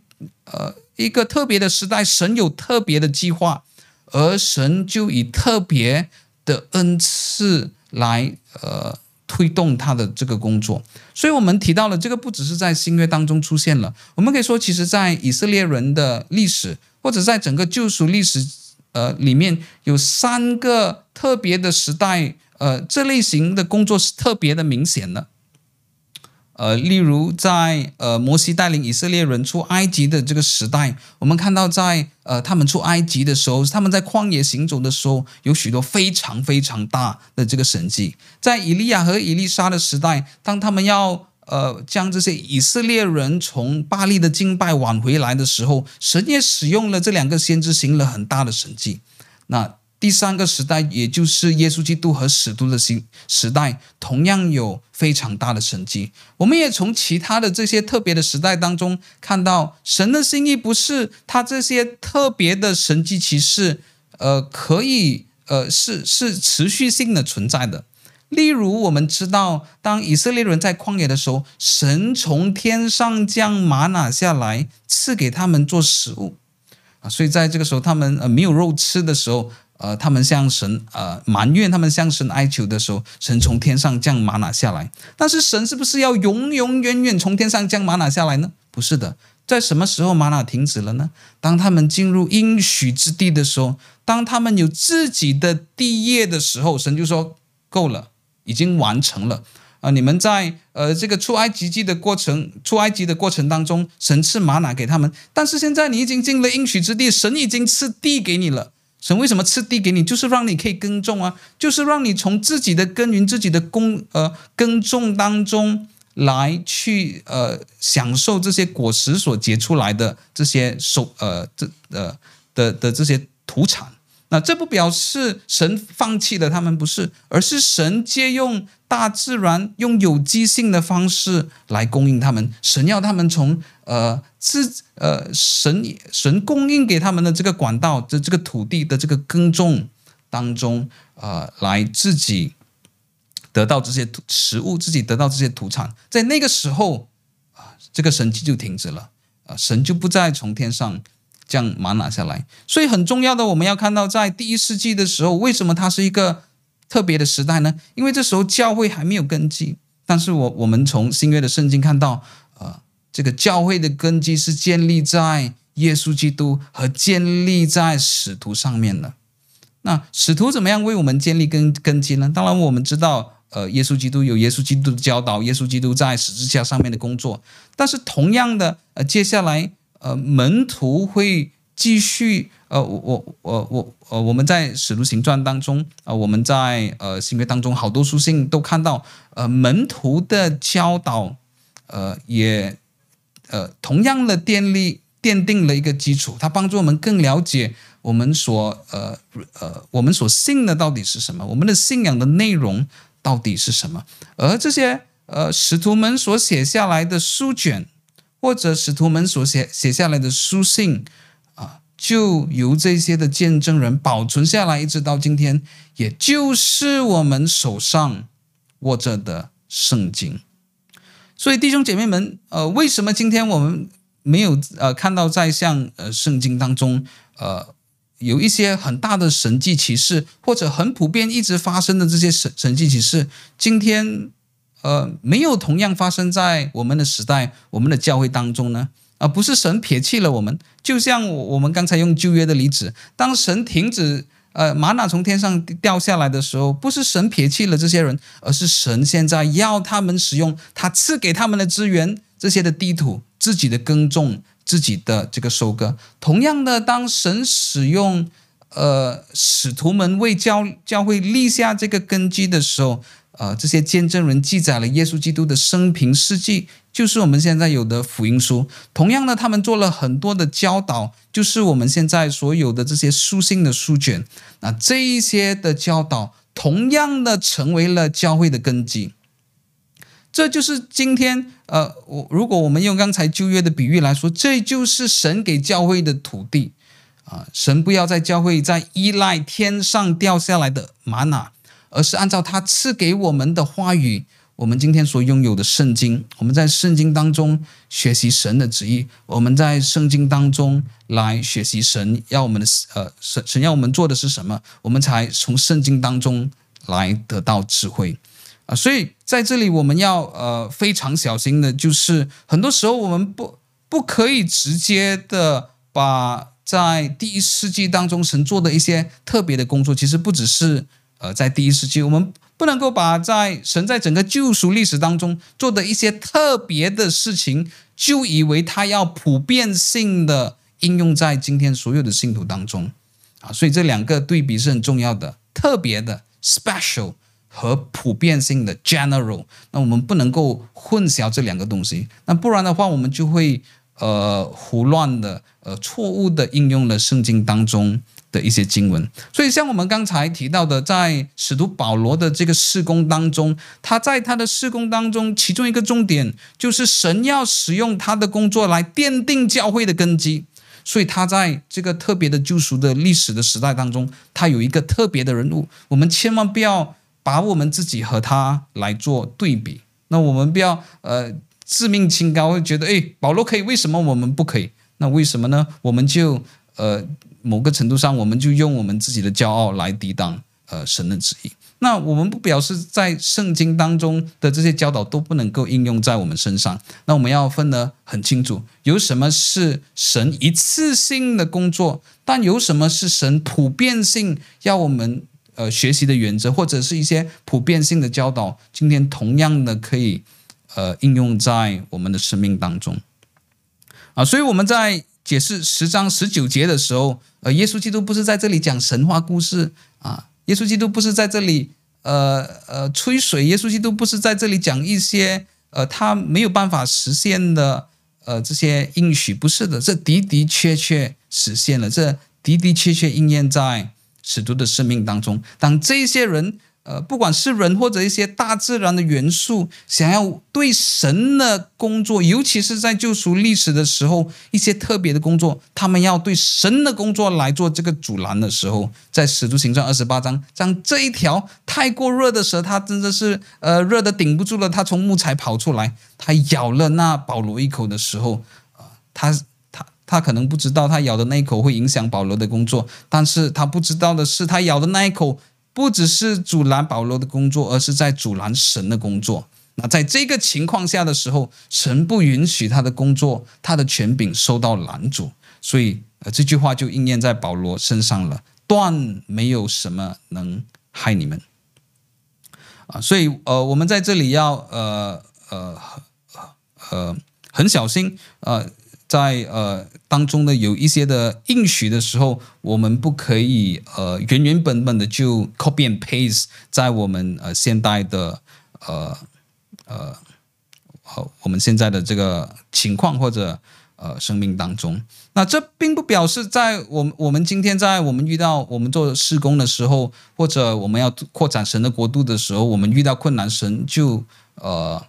呃，一个特别的时代，神有特别的计划，而神就以特别的恩赐来，呃。推动他的这个工作，所以我们提到了这个不只是在新约当中出现了，我们可以说，其实在以色列人的历史，或者在整个救赎历史，呃，里面有三个特别的时代，呃，这类型的工作是特别的明显的。呃，例如在呃摩西带领以色列人出埃及的这个时代，我们看到在呃他们出埃及的时候，他们在旷野行走的时候，有许多非常非常大的这个神迹。在以利亚和以利沙的时代，当他们要呃将这些以色列人从巴力的敬拜挽回来的时候，神也使用了这两个先知行了很大的神迹。那第三个时代，也就是耶稣基督和使徒的时时代，同样有非常大的神迹。我们也从其他的这些特别的时代当中看到，神的心意不是他这些特别的神迹奇事，呃，可以呃是是持续性的存在的。例如，我们知道，当以色列人在旷野的时候，神从天上将吗哪下来赐给他们做食物啊，所以在这个时候，他们呃没有肉吃的时候。呃，他们向神呃埋怨，他们向神哀求的时候，神从天上降吗哪下来。但是神是不是要永永远远从天上降吗哪下来呢？不是的，在什么时候吗哪停止了呢？当他们进入应许之地的时候，当他们有自己的地业的时候，神就说够了，已经完成了。啊、你们在呃这个出埃及记的过程，出埃及的过程当中，神赐玛拿给他们，但是现在你已经进了应许之地，神已经赐地给你了。神为什么赐地给你？就是让你可以耕种啊，就是让你从自己的耕耘、自己的工呃耕种当中来去呃享受这些果实所结出来的这些收呃这呃的，的这些土产。那这不表示神放弃了他们，不是，而是神借用大自然，用有机性的方式来供应他们。神要他们从呃自呃神神供应给他们的这个管道的这个土地的这个耕种当中，呃，来自己得到这些食物，自己得到这些土产。在那个时候啊，这个神迹就停止了啊，神就不再从天上。将吗哪下来，所以很重要的，我们要看到，在第一世纪的时候，为什么它是一个特别的时代呢？因为这时候教会还没有根基。但是我我们从新约的圣经看到，呃，这个教会的根基是建立在耶稣基督和建立在使徒上面的。那使徒怎么样为我们建立根根基呢？当然，我们知道，呃，耶稣基督有耶稣基督的教导，耶稣基督在十字架上面的工作。但是同样的，呃，接下来。呃，门徒会继续。呃，我我我呃，我们在使徒行传当中，啊、呃，我们在呃新约当中好多书信都看到，呃，门徒的教导，呃，也呃同样的奠立奠定了一个基础，它帮助我们更了解我们所呃呃我们所信的到底是什么，我们的信仰的内容到底是什么，而这些呃使徒们所写下来的书卷。或者使徒们所写写下来的书信啊，就由这些的见证人保存下来，一直到今天，也就是我们手上握着的圣经。所以弟兄姐妹们，呃，为什么今天我们没有呃看到在像呃圣经当中呃有一些很大的神迹奇事，或者很普遍一直发生的这些神神迹奇事，今天？呃，没有同样发生在我们的时代、我们的教会当中呢？而、不是神撇弃了我们，就像我我们刚才用旧约的例子，当神停止呃吗哪从天上掉下来的时候，不是神撇弃了这些人，而是神现在要他们使用他赐给他们的资源，这些的地土、自己的耕种、自己的这个收割。同样的，当神使用呃使徒们为教教会立下这个根基的时候。呃，这些见证人记载了耶稣基督的生平事迹，就是我们现在有的福音书。同样呢，他们做了很多的教导，就是我们现在所有的这些书信的书卷。那这一些的教导，同样的成为了教会的根基。这就是今天呃，我如果我们用刚才旧约的比喻来说，这就是神给教会的土地啊。神不要在教会再依赖天上掉下来的玛瑙，而是按照他赐给我们的话语。我们今天所拥有的圣经，我们在圣经当中学习神的旨意，我们在圣经当中来学习神要我们的呃神神要我们做的是什么，我们才从圣经当中来得到智慧啊。所以在这里我们要呃非常小心的，就是很多时候我们不不可以直接的把在第一世纪当中神做的一些特别的工作，其实不只是呃在第一世纪我们。不能够把在神在整个救赎历史当中做的一些特别的事情，就以为他要普遍性的应用在今天所有的信徒当中啊，所以这两个对比是很重要的，特别的 special 和普遍性的 general，那我们不能够混淆这两个东西，那不然的话，我们就会呃胡乱的呃错误的应用了圣经当中。的一些经文，所以像我们刚才提到的，在使徒保罗的这个事工当中，他在他的事工当中，其中一个重点就是神要使用他的工作来奠定教会的根基，所以他在这个特别的救赎的历史的时代当中，他有一个特别的人物，我们千万不要把我们自己和他来做对比，那我们不要呃自命清高，会觉得诶，保罗可以，为什么我们不可以？那为什么呢？我们就呃。某个程度上，我们就用我们自己的骄傲来抵挡呃神的旨意。那我们不表示在圣经当中的这些教导都不能够应用在我们身上。那我们要分得很清楚，有什么是神一次性的工作，但有什么是神普遍性要我们呃学习的原则，或者是一些普遍性的教导，今天同样的可以呃应用在我们的生命当中啊。所以我们在。解释十章十九节的时候，呃，耶稣基督不是在这里讲神话故事啊，耶稣基督不是在这里呃呃吹水，耶稣基督不是在这里讲一些呃他没有办法实现的呃这些应许，不是的，这的的确确实现了，这的的确确应验在使徒的生命当中，当这些人。呃，不管是人或者一些大自然的元素，想要对神的工作，尤其是在救赎历史的时候，一些特别的工作，他们要对神的工作来做这个阻拦的时候，在使徒行传二十八章，像这一条太过热的蛇，它真的是呃热的顶不住了，它从木材跑出来，它咬了那保罗一口的时候，啊，他他他可能不知道他咬的那一口会影响保罗的工作，但是他不知道的是，他咬的那一口。不只是阻拦保罗的工作，而是在阻拦神的工作。那在这个情况下的时候，神不允许他的工作，他的权柄受到拦阻。所以，呃，这句话就应验在保罗身上了：断没有什么能害你们。啊，所以，呃，我们在这里要，呃，呃，呃，很小心，呃。在呃当中呢，有一些的应许的时候，我们不可以呃原原本本的就 copy and paste 在我们呃现代的呃呃呃我们现在的这个情况或者呃生命当中。那这并不表示在我们我们今天在我们遇到我们做施工的时候，或者我们要扩展神的国度的时候，我们遇到困难，神就呃。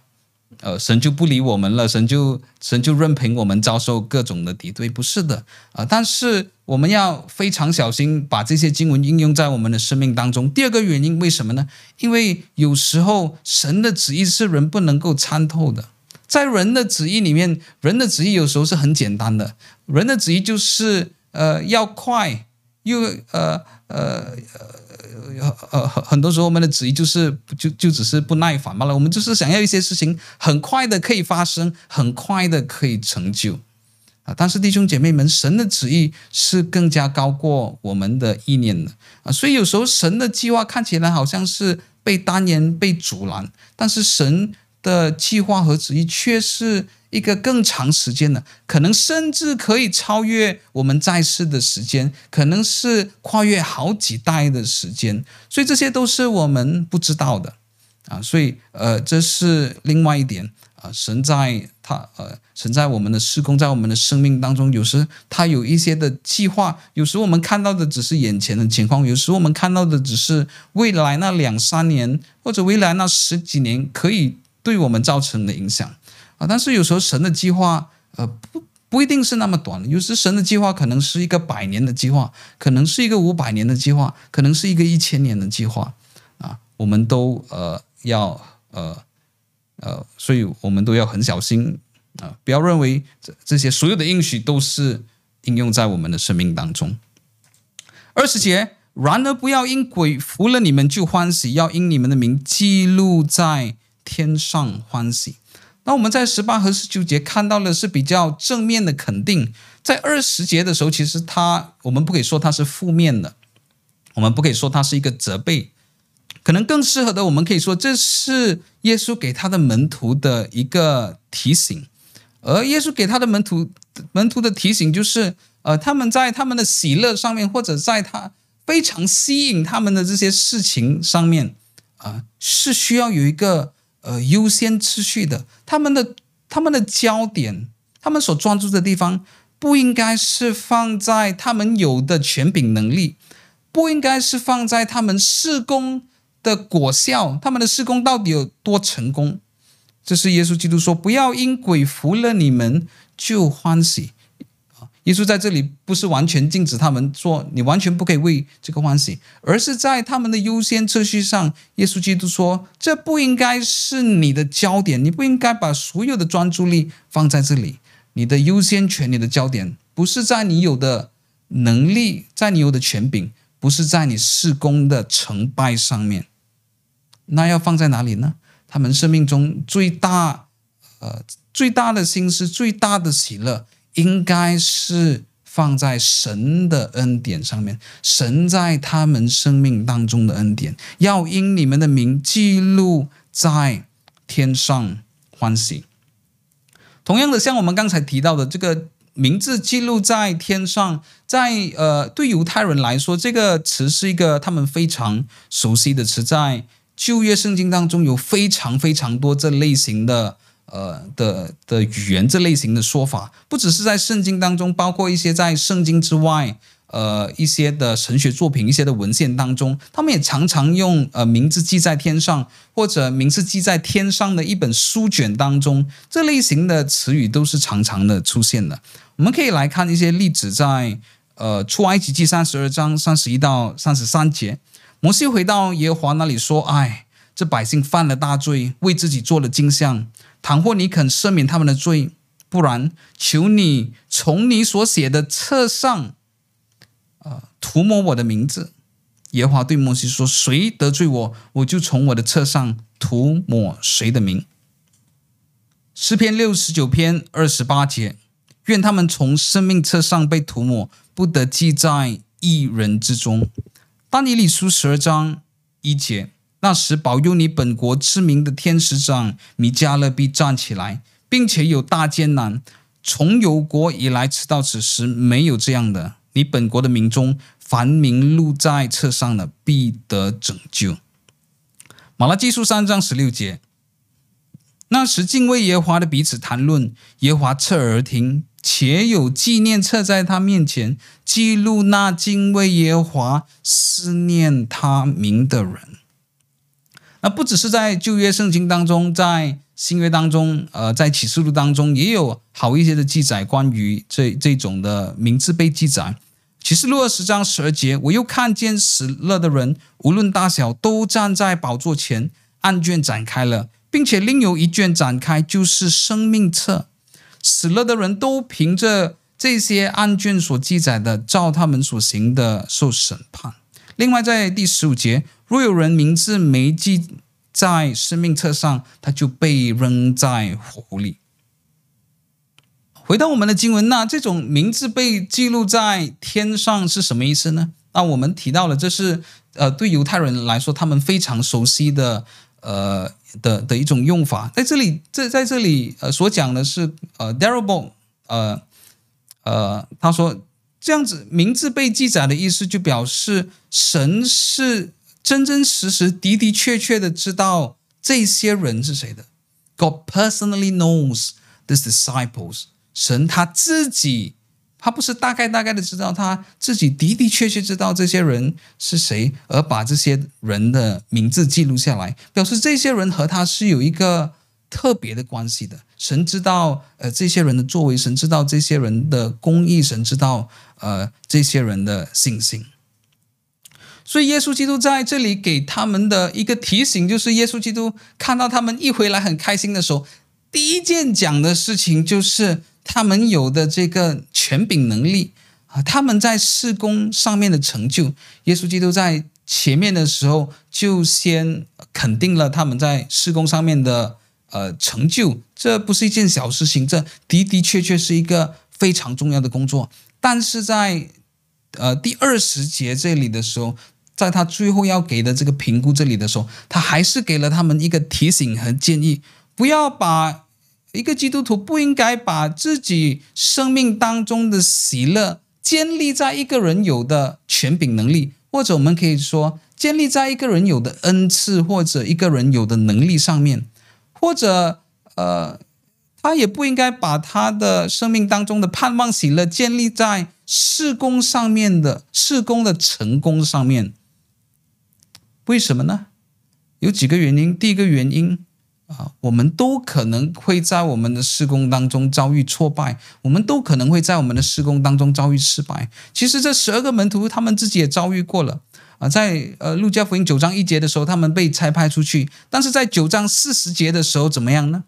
呃，神就不理我们了，神就神就任凭我们遭受各种的敌对，不是的啊、呃。但是我们要非常小心把这些经文应用在我们的生命当中。第二个原因为什么呢？因为有时候神的旨意是人不能够参透的，在人的旨意里面，人的旨意有时候是很简单的，人的旨意就是呃要快又呃呃呃。呃，很很多时候我们的旨意就是就就只是不耐烦罢了。我们就是想要一些事情很快的可以发生，很快的可以成就啊。但是弟兄姐妹们，神的旨意是更加高过我们的意念的啊。所以有时候神的计划看起来好像是被单言、被阻拦，但是神的计划和旨意却是。一个更长时间的，可能甚至可以超越我们在世的时间，可能是跨越好几代的时间，所以这些都是我们不知道的啊。所以呃，这是另外一点啊。神在他呃，神在我们的事工，在我们的生命当中，有时他有一些的计划，有时我们看到的只是眼前的情况，有时我们看到的只是未来那两三年或者未来那十几年可以。对我们造成的影响啊。但是有时候神的计划，呃，不不一定是那么短。有时神的计划可能是一个百年的计划，可能是一个五百年的计划，可能是一个一千年的计划啊。我们都呃要呃呃，所以我们都要很小心啊，不要认为这这些所有的应许都是应用在我们的生命当中。二十节。然而，不要因鬼服了你们就欢喜，要因你们的名记录在天上欢喜。那我们在十八和十九节看到的是比较正面的肯定，在二十节的时候，其实它我们不可以说它是负面的，我们不可以说它是一个责备，可能更适合的，我们可以说这是耶稣给他的门徒的一个提醒，而耶稣给他的门徒门徒的提醒就是，呃，他们在他们的喜乐上面，或者在他。非常吸引他们的这些事情上面啊、是需要有一个呃优先次序的。他们的他们的焦点，他们所专注的地方，不应该是放在他们有的权柄能力，不应该是放在他们施工的果效，他们的施工到底有多成功。这是耶稣基督说：“不要因鬼服了你们就欢喜。”耶稣在这里不是完全禁止他们说，你完全不可以为这个欢喜，而是在他们的优先次序上，耶稣基督说，这不应该是你的焦点，你不应该把所有的专注力放在这里，你的优先权，你的焦点不是在你有的能力，在你有的权柄，不是在你事工的成败上面，那要放在哪里呢？他们生命中最大，呃，最大的心思，最大的喜乐。应该是放在神的恩典上面，神在他们生命当中的恩典，要因你们的名记录在天上欢喜。同样的，像我们刚才提到的这个名字记录在天上，在呃，对犹太人来说，这个词是一个他们非常熟悉的词，在旧约圣经当中有非常非常多这类型的。呃的的语言这类型的说法，不只是在圣经当中，包括一些在圣经之外，呃一些的神学作品、一些的文献当中，他们也常常用呃名字记在天上，或者名字记在天上的一本书卷当中，这类型的词语都是常常的出现的。我们可以来看一些例子在，呃出埃及记三十二章三十一到三十三节，摩西回到耶和华那里说：“哎，这百姓犯了大罪，为自己做了金像。”倘或你肯赦免他们的罪，不然，求你从你所写的册上，呃，涂抹我的名字。耶和华对摩西说：“谁得罪我，我就从我的册上涂抹谁的名。”诗篇六十九篇二十八节：愿他们从生命册上被涂抹，不得记在一人之中。但以理书十二章一节。那时，保佑你本国知名的天使长米迦勒必站起来，并且有大艰难。从有国以来，直到此时，没有这样的。你本国的民中，凡名录在册上的，必得拯救。马拉基书三章十六节。那时，敬畏耶华的彼此谈论，耶华侧耳听，且有纪念册在他面前，记录那敬畏耶华、思念他名的人。那不只是在旧约圣经当中，在新约当中，呃，在启示录当中也有好一些的记载，关于这这种的名字被记载。启示录二十章十二节，我又看见死了的人，无论大小，都站在宝座前，案卷展开了，并且另有一卷展开，就是生命册。死了的人都凭着这些案卷所记载的，照他们所行的受审判。另外，在第十五节。若有人名字没记在生命册上，他就被扔在湖里。回到我们的经文，那这种名字被记录在天上是什么意思呢？那我们提到了，这是呃，对犹太人来说，他们非常熟悉的呃的的一种用法。在这里，这在这里呃所讲的是呃 Darabont 呃呃，他说这样子名字被记载的意思，就表示神是。真真实实、的的确确的知道这些人是谁的。God personally knows these disciples。神他自己，他不是大概大概的知道，他自己的的确确知道这些人是谁，而把这些人的名字记录下来，表示这些人和他是有一个特别的关系的。神知道呃这些人的作为，神知道这些人的公义，神知道呃这些人的信心。所以耶稣基督在这里给他们的一个提醒，就是耶稣基督看到他们一回来很开心的时候，第一件讲的事情就是他们有的这个权柄能力啊，他们在事工上面的成就。耶稣基督在前面的时候就先肯定了他们在事工上面的呃成就，这不是一件小事情，这的的确确是一个非常重要的工作。但是在呃第二十节这里的时候。在他最后要给的这个评估这里的时候，他还是给了他们一个提醒和建议：不要把一个基督徒不应该把自己生命当中的喜乐建立在一个人有的权柄能力，或者我们可以说建立在一个人有的恩赐或者一个人有的能力上面，或者呃，他也不应该把他的生命当中的盼望喜乐建立在事工上面的事工的成功上面。为什么呢？有几个原因。第一个原因啊，我们都可能会在我们的事工当中遭遇挫败，我们都可能会在我们的事工当中遭遇失败。其实这十二个门徒他们自己也遭遇过了啊，在呃路加福音九章一节的时候，他们被差派出去，但是在九章四十节的时候怎么样呢？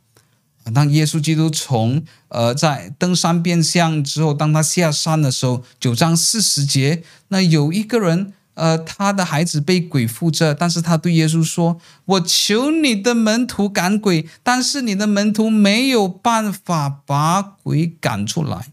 当耶稣基督从呃在登山变相之后，当他下山的时候，九章四十节，那有一个人。呃，他的孩子被鬼附着，但是他对耶稣说：“我求你的门徒赶鬼，但是你的门徒没有办法把鬼赶出来。”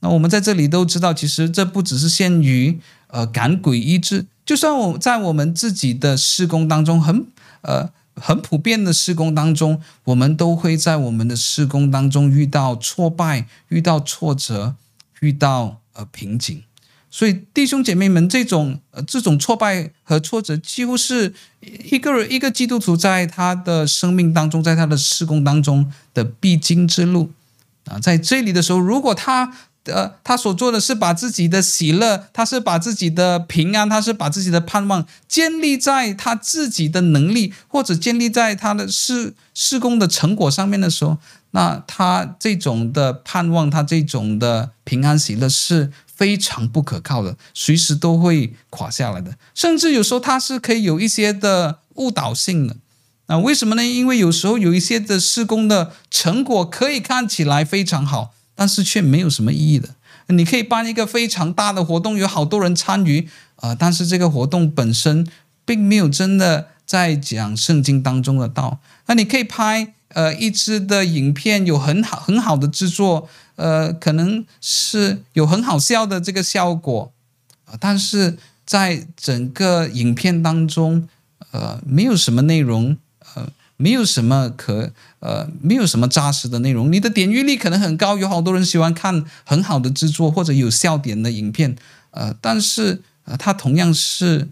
那我们在这里都知道，其实这不只是限于呃赶鬼医治，就算我在我们自己的施工当中，很呃很普遍的施工当中，我们都会在我们的施工当中遇到挫败、遇到挫折、遇到呃瓶颈。所以，弟兄姐妹们，这种呃，这种挫败和挫折，几乎是一个人一个基督徒在他的生命当中，在他的施工当中的必经之路啊。在这里的时候，如果他呃，他所做的是把自己的喜乐，他是把自己的平安，他是把自己的盼望建立在他自己的能力，或者建立在他的事事工的成果上面的时候，那他这种的盼望，他这种的平安喜乐是。非常不可靠的，随时都会垮下来的，甚至有时候他是可以有一些的误导性的。那为什么呢？因为有时候有一些的施工的成果可以看起来非常好，但是却没有什么意义的。你可以办一个非常大的活动，有好多人参与，呃，但是这个活动本身并没有真的在讲圣经当中的道。那你可以拍呃一支的影片，有很好很好的制作。呃，可能是有很好笑的这个效果，但是在整个影片当中，呃，没有什么内容，呃，没有什么可，呃，没有什么扎实的内容。你的点阅率可能很高，有好多人喜欢看很好的制作或者有笑点的影片，呃，但是呃，它同样是，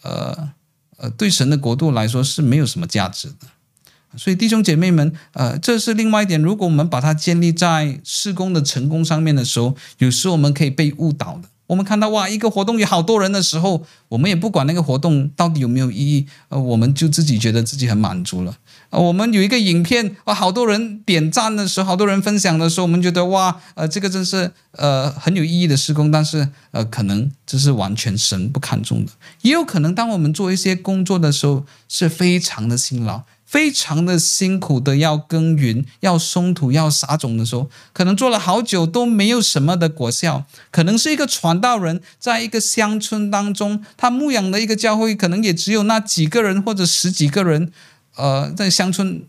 呃，呃，对神的国度来说是没有什么价值的。所以弟兄姐妹们，呃，这是另外一点。如果我们把它建立在事工的成功上面的时候，有时候我们可以被误导的。我们看到哇，一个活动有好多人的时候，我们也不管那个活动到底有没有意义，呃，我们就自己觉得自己很满足了。我们有一个影片，哇，好多人点赞的时候，好多人分享的时候，我们觉得哇，呃，这个真是呃很有意义的施工。但是呃，可能这是完全神不看重的。也有可能，当我们做一些工作的时候，是非常的辛劳。非常的辛苦的要耕耘、要松土、要撒种的时候，可能做了好久都没有什么的果效。可能是一个传道人，在一个乡村当中，他牧养的一个教会，可能也只有那几个人或者十几个人。呃，在乡村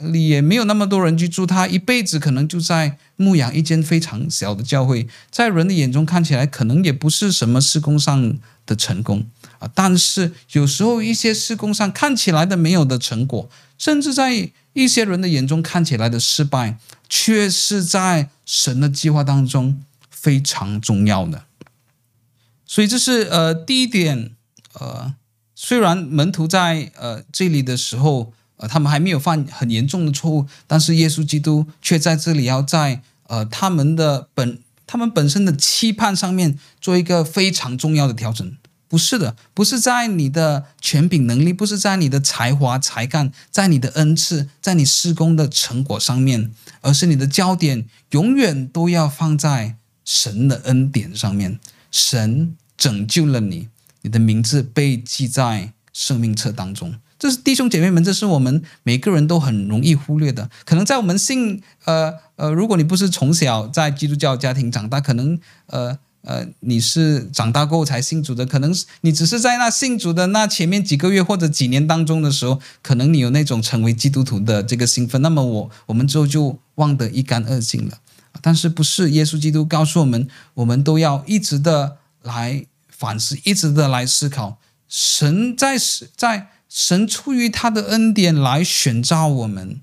里也没有那么多人去住，他一辈子可能就在牧养一间非常小的教会，在人的眼中看起来，可能也不是什么事工上的成功。啊，但是有时候一些事工上看起来的没有的成果，甚至在一些人的眼中看起来的失败，却是在神的计划当中非常重要的。所以这是呃第一点，呃，虽然门徒在呃这里的时候，呃他们还没有犯很严重的错误，但是耶稣基督却在这里要在呃他们的本他们本身的期盼上面做一个非常重要的调整。不是的，不是在你的权柄能力，不是在你的才华才干，在你的恩赐，在你事工的成果上面，而是你的焦点永远都要放在神的恩典上面。神拯救了你，你的名字被记在生命册当中。这是弟兄姐妹们，这是我们每个人都很容易忽略的。可能在我们信，呃呃，如果你不是从小在基督教家庭长大，可能呃呃你是长大过后才信主的，可能你只是在那信主的那前面几个月或者几年当中的时候，可能你有那种成为基督徒的这个兴奋，那么我我们之后就忘得一干二净了。但是不是耶稣基督告诉我们，我们都要一直的来反思，一直的来思考，神在在。神出于他的恩典来选召我们，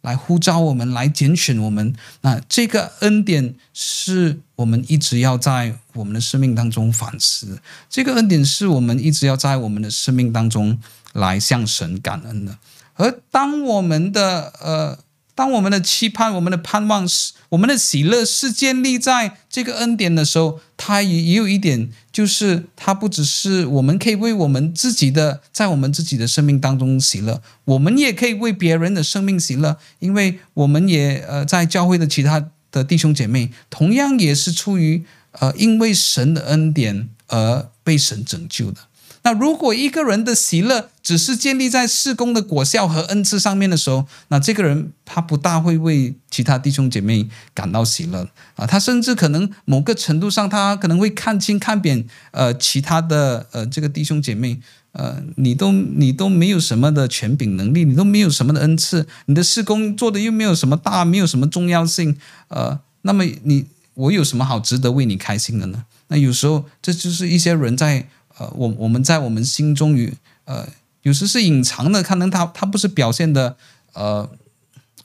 来呼召我们，来拣选我们。那这个恩典是我们一直要在我们的生命当中反思。这个恩典是我们一直要在我们的生命当中来向神感恩的。而当我们的呃。当我们的期盼、我们的盼望是我们的喜乐，是建立在这个恩典的时候，它也也有一点，就是它不只是我们可以为我们自己的，在我们自己的生命当中喜乐，我们也可以为别人的生命喜乐，因为我们也呃在教会的其他的弟兄姐妹，同样也是出于呃因为神的恩典而被神拯救的。那如果一个人的喜乐只是建立在事工的果效和恩赐上面的时候，那这个人他不大会为其他弟兄姐妹感到喜乐啊，他甚至可能某个程度上，他可能会看轻看扁呃其他的呃这个弟兄姐妹，呃你都你都没有什么的权柄能力，你都没有什么的恩赐，你的事工做的又没有什么大，没有什么重要性，呃，那么你我有什么好值得为你开心的呢？那有时候这就是一些人在。呃，我我们在我们心中与呃，有时是隐藏的，可能他他不是表现的，呃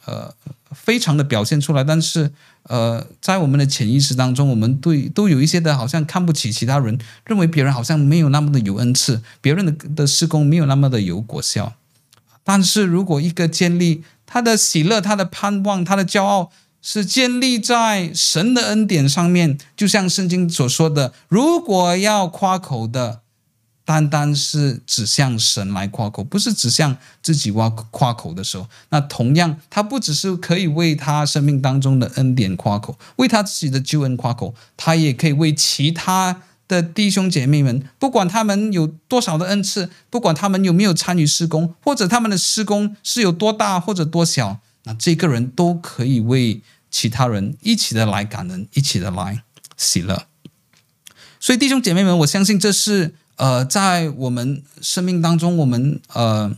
呃，非常的表现出来，但是呃，在我们的潜意识当中，我们对都有一些的，好像看不起其他人，认为别人好像没有那么的有恩赐，别人的的施工没有那么的有果效。但是如果一个建立他的喜乐、他的盼望、他的骄傲，是建立在神的恩典上面，就像圣经所说的，如果要夸口的，单单是指向神来夸口，不是指向自己挖夸口的时候，那同样，他不只是可以为他生命当中的恩典夸口，为他自己的救恩夸口，他也可以为其他的弟兄姐妹们，不管他们有多少的恩赐，不管他们有没有参与施工，或者他们的施工是有多大或者多小，那这个人都可以为。其他人一起的来感恩，一起的来喜乐。所以弟兄姐妹们，我相信这是呃，在我们生命当中，我们呃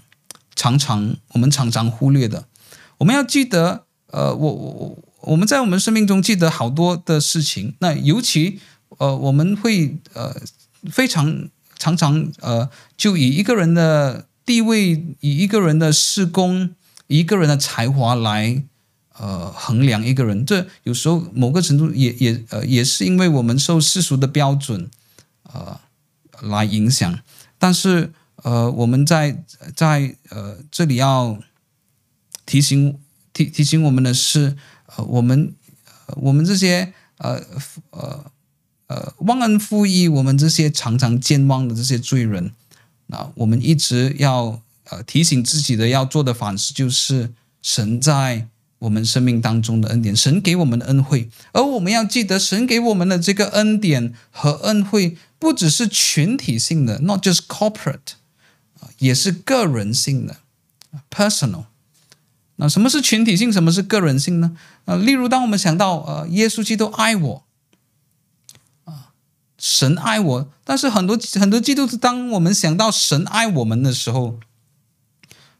常常我们常常忽略的。我们要记得，呃，我我我们在我们生命中记得好多的事情。那尤其呃，我们会呃非常常常呃，就以一个人的地位，以一个人的事工，一个人的才华来。呃，衡量一个人，这有时候某个程度也也呃也是因为我们受世俗的标准呃来影响，但是呃我们在在呃这里要提醒提提醒我们的是，呃我们我们这些呃呃呃忘恩负义，我们这些常常健忘的这些罪人，那我们一直要呃提醒自己的要做的反思，就是神在。我们生命当中的恩典，神给我们的恩惠，而我们要记得，神给我们的这个恩典和恩惠，不只是群体性的，not just corporate，也是个人性的，personal。那什么是群体性？什么是个人性呢？呃，例如，当我们想到呃，耶稣基督爱我，啊，神爱我，但是很多很多基督徒，当我们想到神爱我们的时候，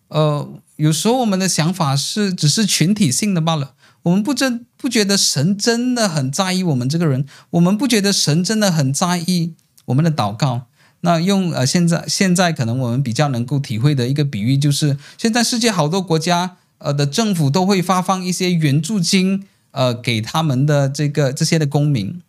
呃。有时候我们的想法是只是群体性的罢了，我们不真不觉得神真的很在意我们这个人，我们不觉得神真的很在意我们的祷告。那用呃现在现在可能我们比较能够体会的一个比喻就是，现在世界好多国家呃的政府都会发放一些援助金呃给他们的这个这些的公民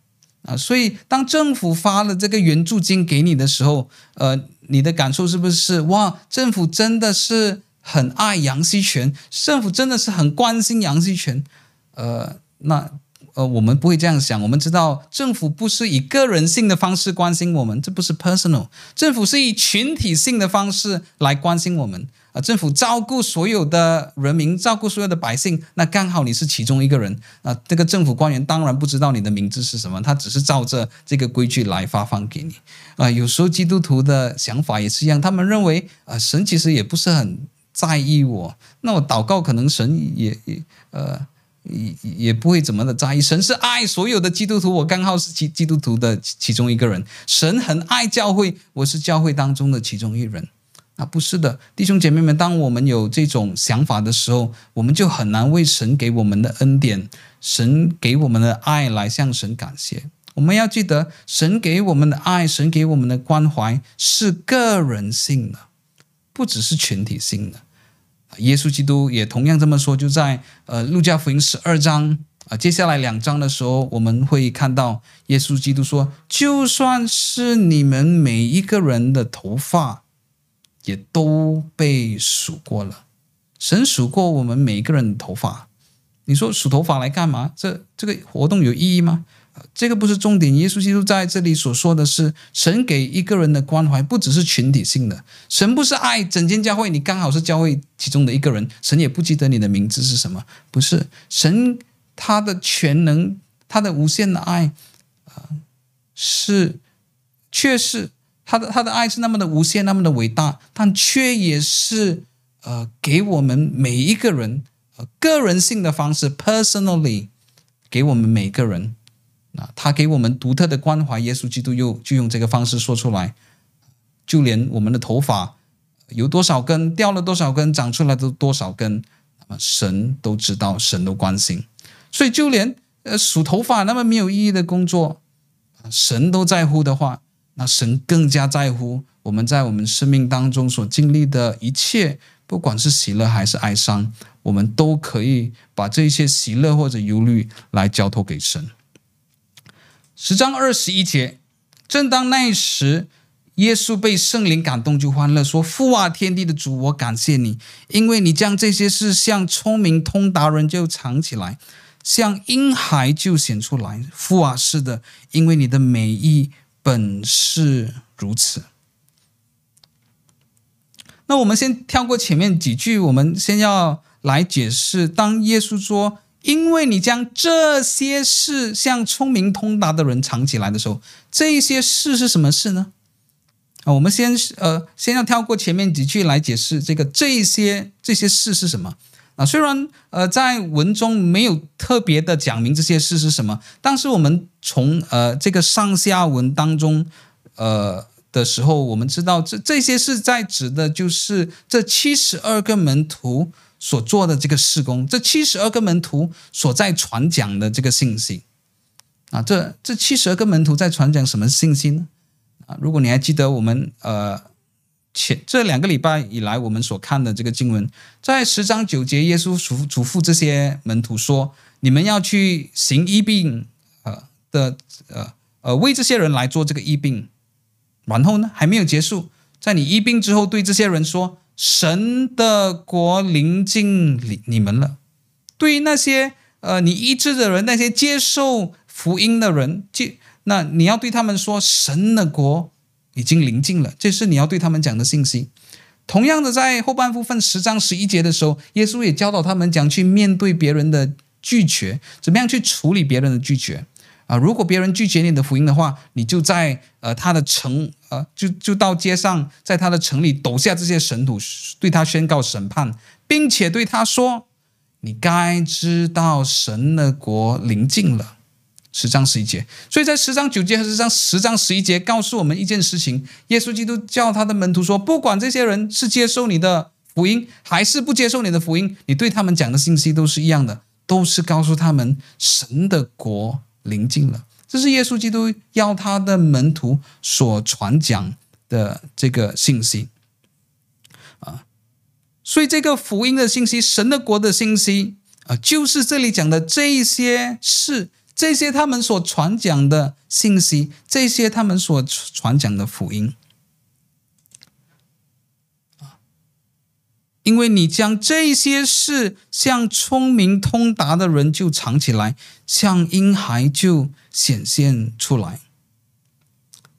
啊，所以当政府发了这个援助金给你的时候，呃，你的感受是不是哇，政府真的是？很爱杨希泉，政府真的是很关心杨希泉。呃，那我们不会这样想。我们知道政府不是以个人性的方式关心我们，这不是 personal。政府是以群体性的方式来关心我们。啊，政府照顾所有的人民，照顾所有的百姓，那刚好你是其中一个人。啊，这个政府官员当然不知道你的名字是什么，他只是照着这个规矩来发放给你。啊，有时候基督徒的想法也是一样，他们认为啊，神其实也不是很在意我，那我祷告可能神也也呃。也也不会怎么的在意。神是爱所有的基督徒，我刚好是基基督徒的其中一个人。神很爱教会，我是教会当中的其中一人。啊，不是的，弟兄姐妹们，当我们有这种想法的时候，我们就很难为神给我们的恩典、神给我们的爱来向神感谢。我们要记得，神给我们的爱、神给我们的关怀是个人性的，不只是群体性的。耶稣基督也同样这么说，就在呃路加福音十二章啊，接下来两章的时候，我们会看到耶稣基督说：“就算是你们每一个人的头发，也都被数过了。神数过我们每一个人的头发，你说数头发来干嘛？这这个活动有意义吗？”这个不是重点。耶稣基督在这里所说的是，神给一个人的关怀不只是群体性的。神不是爱整间教会，你刚好是教会其中的一个人，神也不记得你的名字是什么。不是，神他的全能，他的无限的爱，啊，是，却是他的他的爱是那么的无限，那么的伟大，但却也是呃，给我们每一个人，呃，个人性的方式，personally，给我们每个人。啊，他给我们独特的关怀，耶稣基督又就用这个方式说出来，就连我们的头发有多少根，掉了多少根，长出来的多少根，那么神都知道，神都关心。所以就连呃数头发那么没有意义的工作，神都在乎的话，那神更加在乎我们在我们生命当中所经历的一切，不管是喜乐还是哀伤，我们都可以把这些喜乐或者忧虑来交托给神。十章二十一节，正当那时，耶稣被圣灵感动，就欢乐说：“父啊，天地的主，我感谢你，因为你将这些事向聪明通达人就藏起来，向婴孩就显出来。父啊，是的，因为你的美意本是如此。”那我们先跳过前面几句，我们先要来解释，当耶稣说。因为你将这些事向聪明通达的人藏起来的时候，这些事是什么事呢？啊，我们先呃，先要跳过前面几句来解释这个这些这些事是什么啊？虽然呃在文中没有特别的讲明这些事是什么，但是我们从呃这个上下文当中呃的时候，我们知道这这些事在指的就是这七十二个门徒。所做的这个事工，这七十二个门徒所在传讲的这个信息啊，这这七十二个门徒在传讲什么信息呢？啊，如果你还记得我们呃前这两个礼拜以来我们所看的这个经文，在十章九节，耶稣嘱嘱咐这些门徒说：“你们要去行医病，呃的呃呃为这些人来做这个医病。”然后呢，还没有结束，在你医病之后，对这些人说。神的国临近你你们了。对于那些呃你医治的人，那些接受福音的人，接那你要对他们说，神的国已经临近了，这是你要对他们讲的信息。同样的，在后半部分十章十一节的时候，耶稣也教导他们讲去面对别人的拒绝，怎么样去处理别人的拒绝。啊，如果别人拒绝你的福音的话，你就在呃他的城，呃就就到街上，在他的城里抖下这些神土，对他宣告审判，并且对他说：“你该知道神的国临近了。”十章十一节。所以在十章九节和十章十章十一节告诉我们一件事情：耶稣基督叫他的门徒说，不管这些人是接受你的福音，还是不接受你的福音，你对他们讲的信息都是一样的，都是告诉他们神的国。临近了，这是耶稣基督要他的门徒所传讲的这个信息。啊，所以这个福音的信息、神的国的信息啊，就是这里讲的这一些事，这些他们所传讲的信息，这些他们所传讲的福音。因为你将这些事向聪明通达的人就藏起来，向婴孩就显现出来。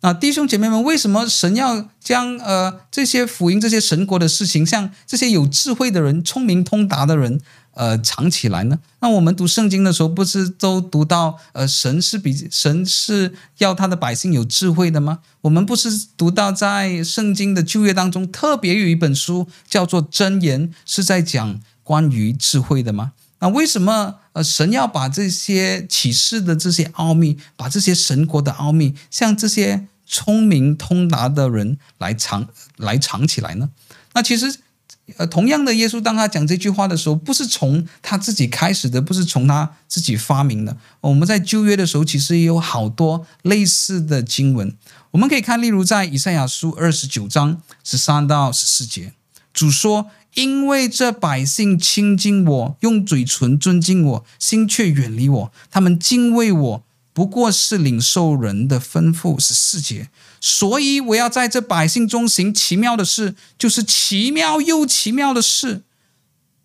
那弟兄姐妹们，为什么神要将呃这些福音、这些神国的事情，像这些有智慧的人、聪明通达的人，呃藏起来呢？那我们读圣经的时候，不是都读到呃神是比神是要他的百姓有智慧的吗？我们不是读到在圣经的旧约当中，特别有一本书叫做箴言，是在讲关于智慧的吗？那为什么呃神要把这些启示的这些奥秘，把这些神国的奥秘，向这些聪明通达的人来藏来藏起来呢？那其实，呃，同样的，耶稣当他讲这句话的时候，不是从他自己开始的，不是从他自己发明的。我们在旧约的时候，其实也有好多类似的经文。我们可以看，例如在以赛亚书二十九章十三到十四节，主说：“因为这百姓亲近我，用嘴唇尊敬我，心却远离我，他们敬畏我。”不过是领受人的吩咐，十四节，所以我要在这百姓中行奇妙的事，就是奇妙又奇妙的事。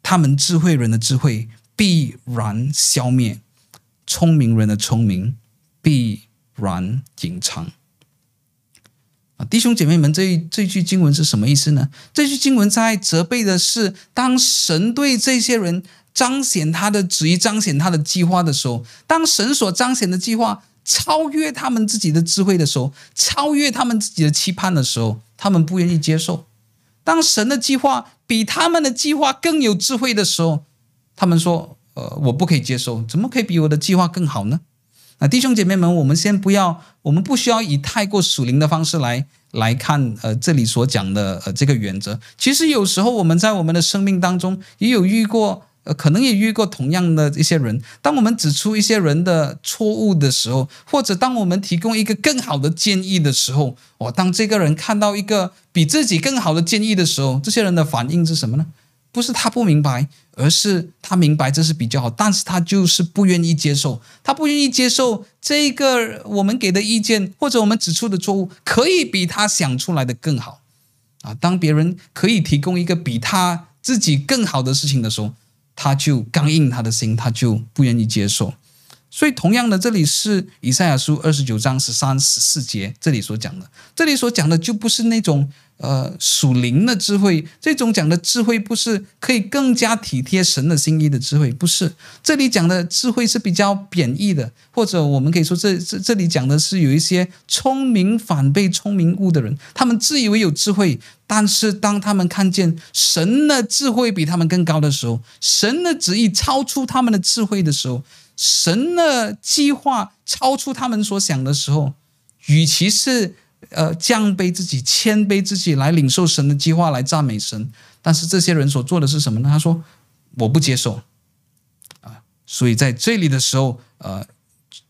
他们智慧人的智慧必然消灭，聪明人的聪明必然隐藏。啊，弟兄姐妹们，这这句经文是什么意思呢？这句经文在责备的是，当神对这些人。彰显他的旨意，彰显他的计划的时候，当神所彰显的计划超越他们自己的智慧的时候，超越他们自己的期盼的时候，他们不愿意接受。当神的计划比他们的计划更有智慧的时候，他们说：“呃，我不可以接受，怎么可以比我的计划更好呢？”那弟兄姐妹们，我们先不要，我们不需要以太过属灵的方式来来看，呃，这里所讲的呃这个原则。其实有时候我们在我们的生命当中也有遇过。呃，可能也遇过同样的一些人。当我们指出一些人的错误的时候，或者当我们提供一个更好的建议的时候，哦，当这个人看到一个比自己更好的建议的时候，这些人的反应是什么呢？不是他不明白，而是他明白这是比较好，但是他就是不愿意接受，他不愿意接受这个我们给的意见，或者我们指出的错误，可以比他想出来的更好。啊，当别人可以提供一个比他自己更好的事情的时候，他就刚硬他的心，他就不愿意接受。所以，同样的，这里是以赛亚书二十九章十三、十四节这里所讲的。这里所讲的就不是那种呃属灵的智慧，这种讲的智慧不是可以更加体贴神的心意的智慧，不是。这里讲的智慧是比较贬义的，或者我们可以说这这这里讲的是有一些聪明反被聪明误的人，他们自以为有智慧。但是，当他们看见神的智慧比他们更高的时候，神的旨意超出他们的智慧的时候，神的计划超出他们所想的时候，与其是呃降卑自己、谦卑自己来领受神的计划、来赞美神，但是这些人所做的是什么呢？他说：“我不接受。”啊，所以在这里的时候，呃，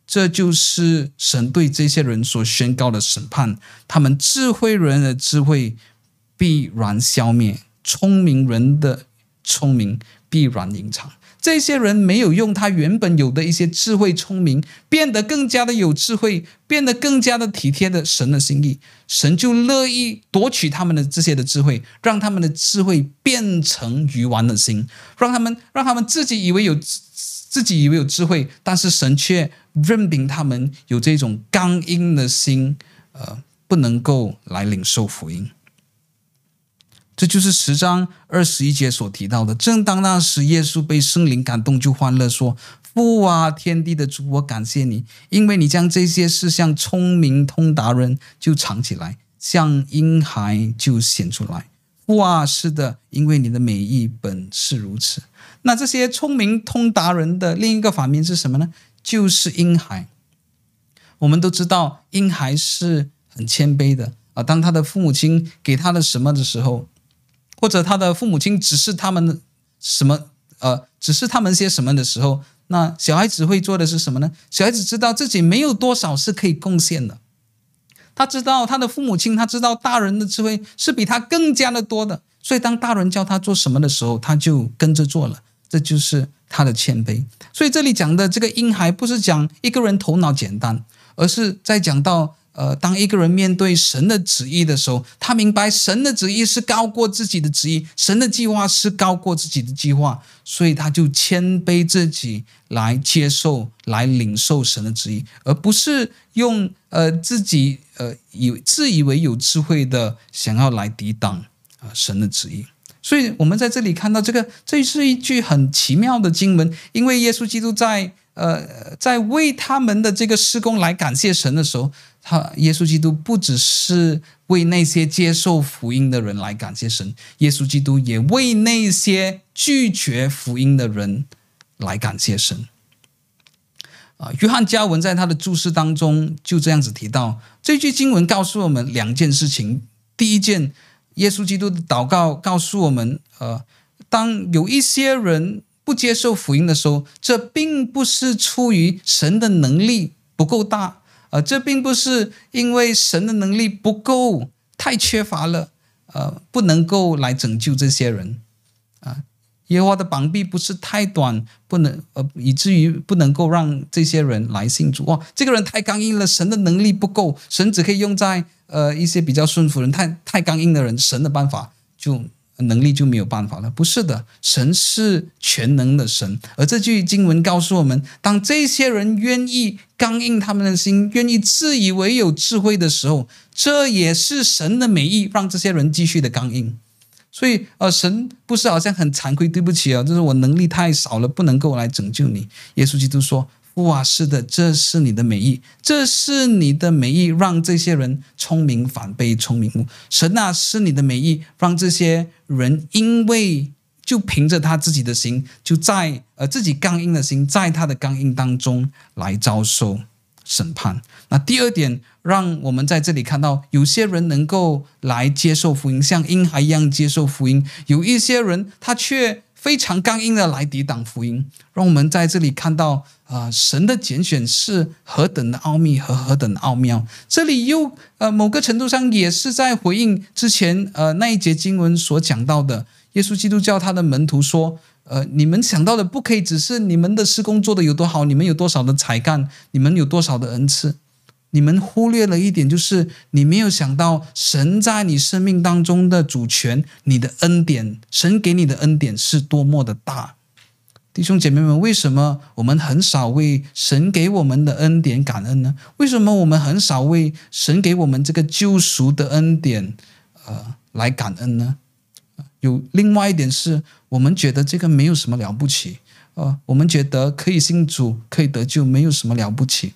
这就是神对这些人所宣告的审判，他们智慧人的智慧。必然消灭，聪明人的聪明必然隐藏。这些人没有用他原本有的一些智慧、聪明，变得更加的有智慧，变得更加的体贴的神的心意，神就乐意夺取他们的这些的智慧，让他们的智慧变成愚顽的心，让他们让他们自己以为有自己以为有智慧，但是神却任凭他们有这种刚硬的心，呃，不能够来领受福音。这就是十章二十一节所提到的。正当那时，耶稣被圣灵感动，就欢乐说：“父啊，天地的主，我感谢你，因为你将这些事向聪明通达人就藏起来，向婴孩就显出来。父啊，是的，因为你的美意本是如此。那这些聪明通达人的另一个反面是什么呢？就是婴孩。我们都知道，婴孩是很谦卑的啊。当他的父母亲给他的什么的时候，或者他的父母亲指示他们什么，呃，指示他们些什么的时候，那小孩子会做的是什么呢？小孩子知道自己没有多少是可以贡献的，他知道他的父母亲，他知道大人的智慧是比他更加的多的，所以当大人叫他做什么的时候，他就跟着做了，这就是他的谦卑。所以这里讲的这个婴孩，不是讲一个人头脑简单，而是在讲到。呃，当一个人面对神的旨意的时候，他明白神的旨意是高过自己的旨意，神的计划是高过自己的计划，所以他就谦卑自己来接受、来领受神的旨意，而不是用呃自己呃以自以为有智慧的想要来抵挡啊、神的旨意。所以，我们在这里看到这个，这是一句很奇妙的经文，因为耶稣基督在呃在为他们的这个事工来感谢神的时候。他耶稣基督不只是为那些接受福音的人来感谢神，耶稣基督也为那些拒绝福音的人来感谢神。啊，约翰加文在他的注释当中就这样子提到，这句经文告诉我们两件事情。第一件，耶稣基督的祷告告诉我们，呃，当有一些人不接受福音的时候，这并不是出于神的能力不够大。呃，这并不是因为神的能力不够，太缺乏了，呃，不能够来拯救这些人，啊、呃，耶和华的膀臂不是太短，不能呃，以至于不能够让这些人来信主。哇，这个人太刚硬了，神的能力不够，神只可以用在呃一些比较顺服人，太太刚硬的人，神的办法就。能力就没有办法了？不是的，神是全能的神。而这句经文告诉我们，当这些人愿意刚硬他们的心，愿意自以为有智慧的时候，这也是神的美意，让这些人继续的刚硬。所以，呃，神不是好像很惭愧，对不起啊，就是我能力太少了，不能够来拯救你。耶稣基督说。哇，是的，这是你的美意，这是你的美意，让这些人聪明反被聪明误。神啊，是你的美意，让这些人因为就凭着他自己的心，就在呃自己刚硬的心，在他的刚硬当中来遭受审判。那第二点，让我们在这里看到，有些人能够来接受福音，像婴孩一样接受福音；有一些人他却。非常刚硬的来抵挡福音，让我们在这里看到啊、呃，神的拣选是何等的奥秘和何等的奥妙。这里又呃，某个程度上也是在回应之前呃那一节经文所讲到的，耶稣基督教他的门徒说，呃，你们想到的不可以只是你们的施工做的有多好，你们有多少的才干，你们有多少的恩赐。你们忽略了一点，就是你没有想到神在你生命当中的主权，你的恩典，神给你的恩典是多么的大。弟兄姐妹们，为什么我们很少为神给我们的恩典感恩呢？为什么我们很少为神给我们这个救赎的恩典，呃，来感恩呢？有另外一点是，我们觉得这个没有什么了不起，呃，我们觉得可以信主，可以得救，没有什么了不起。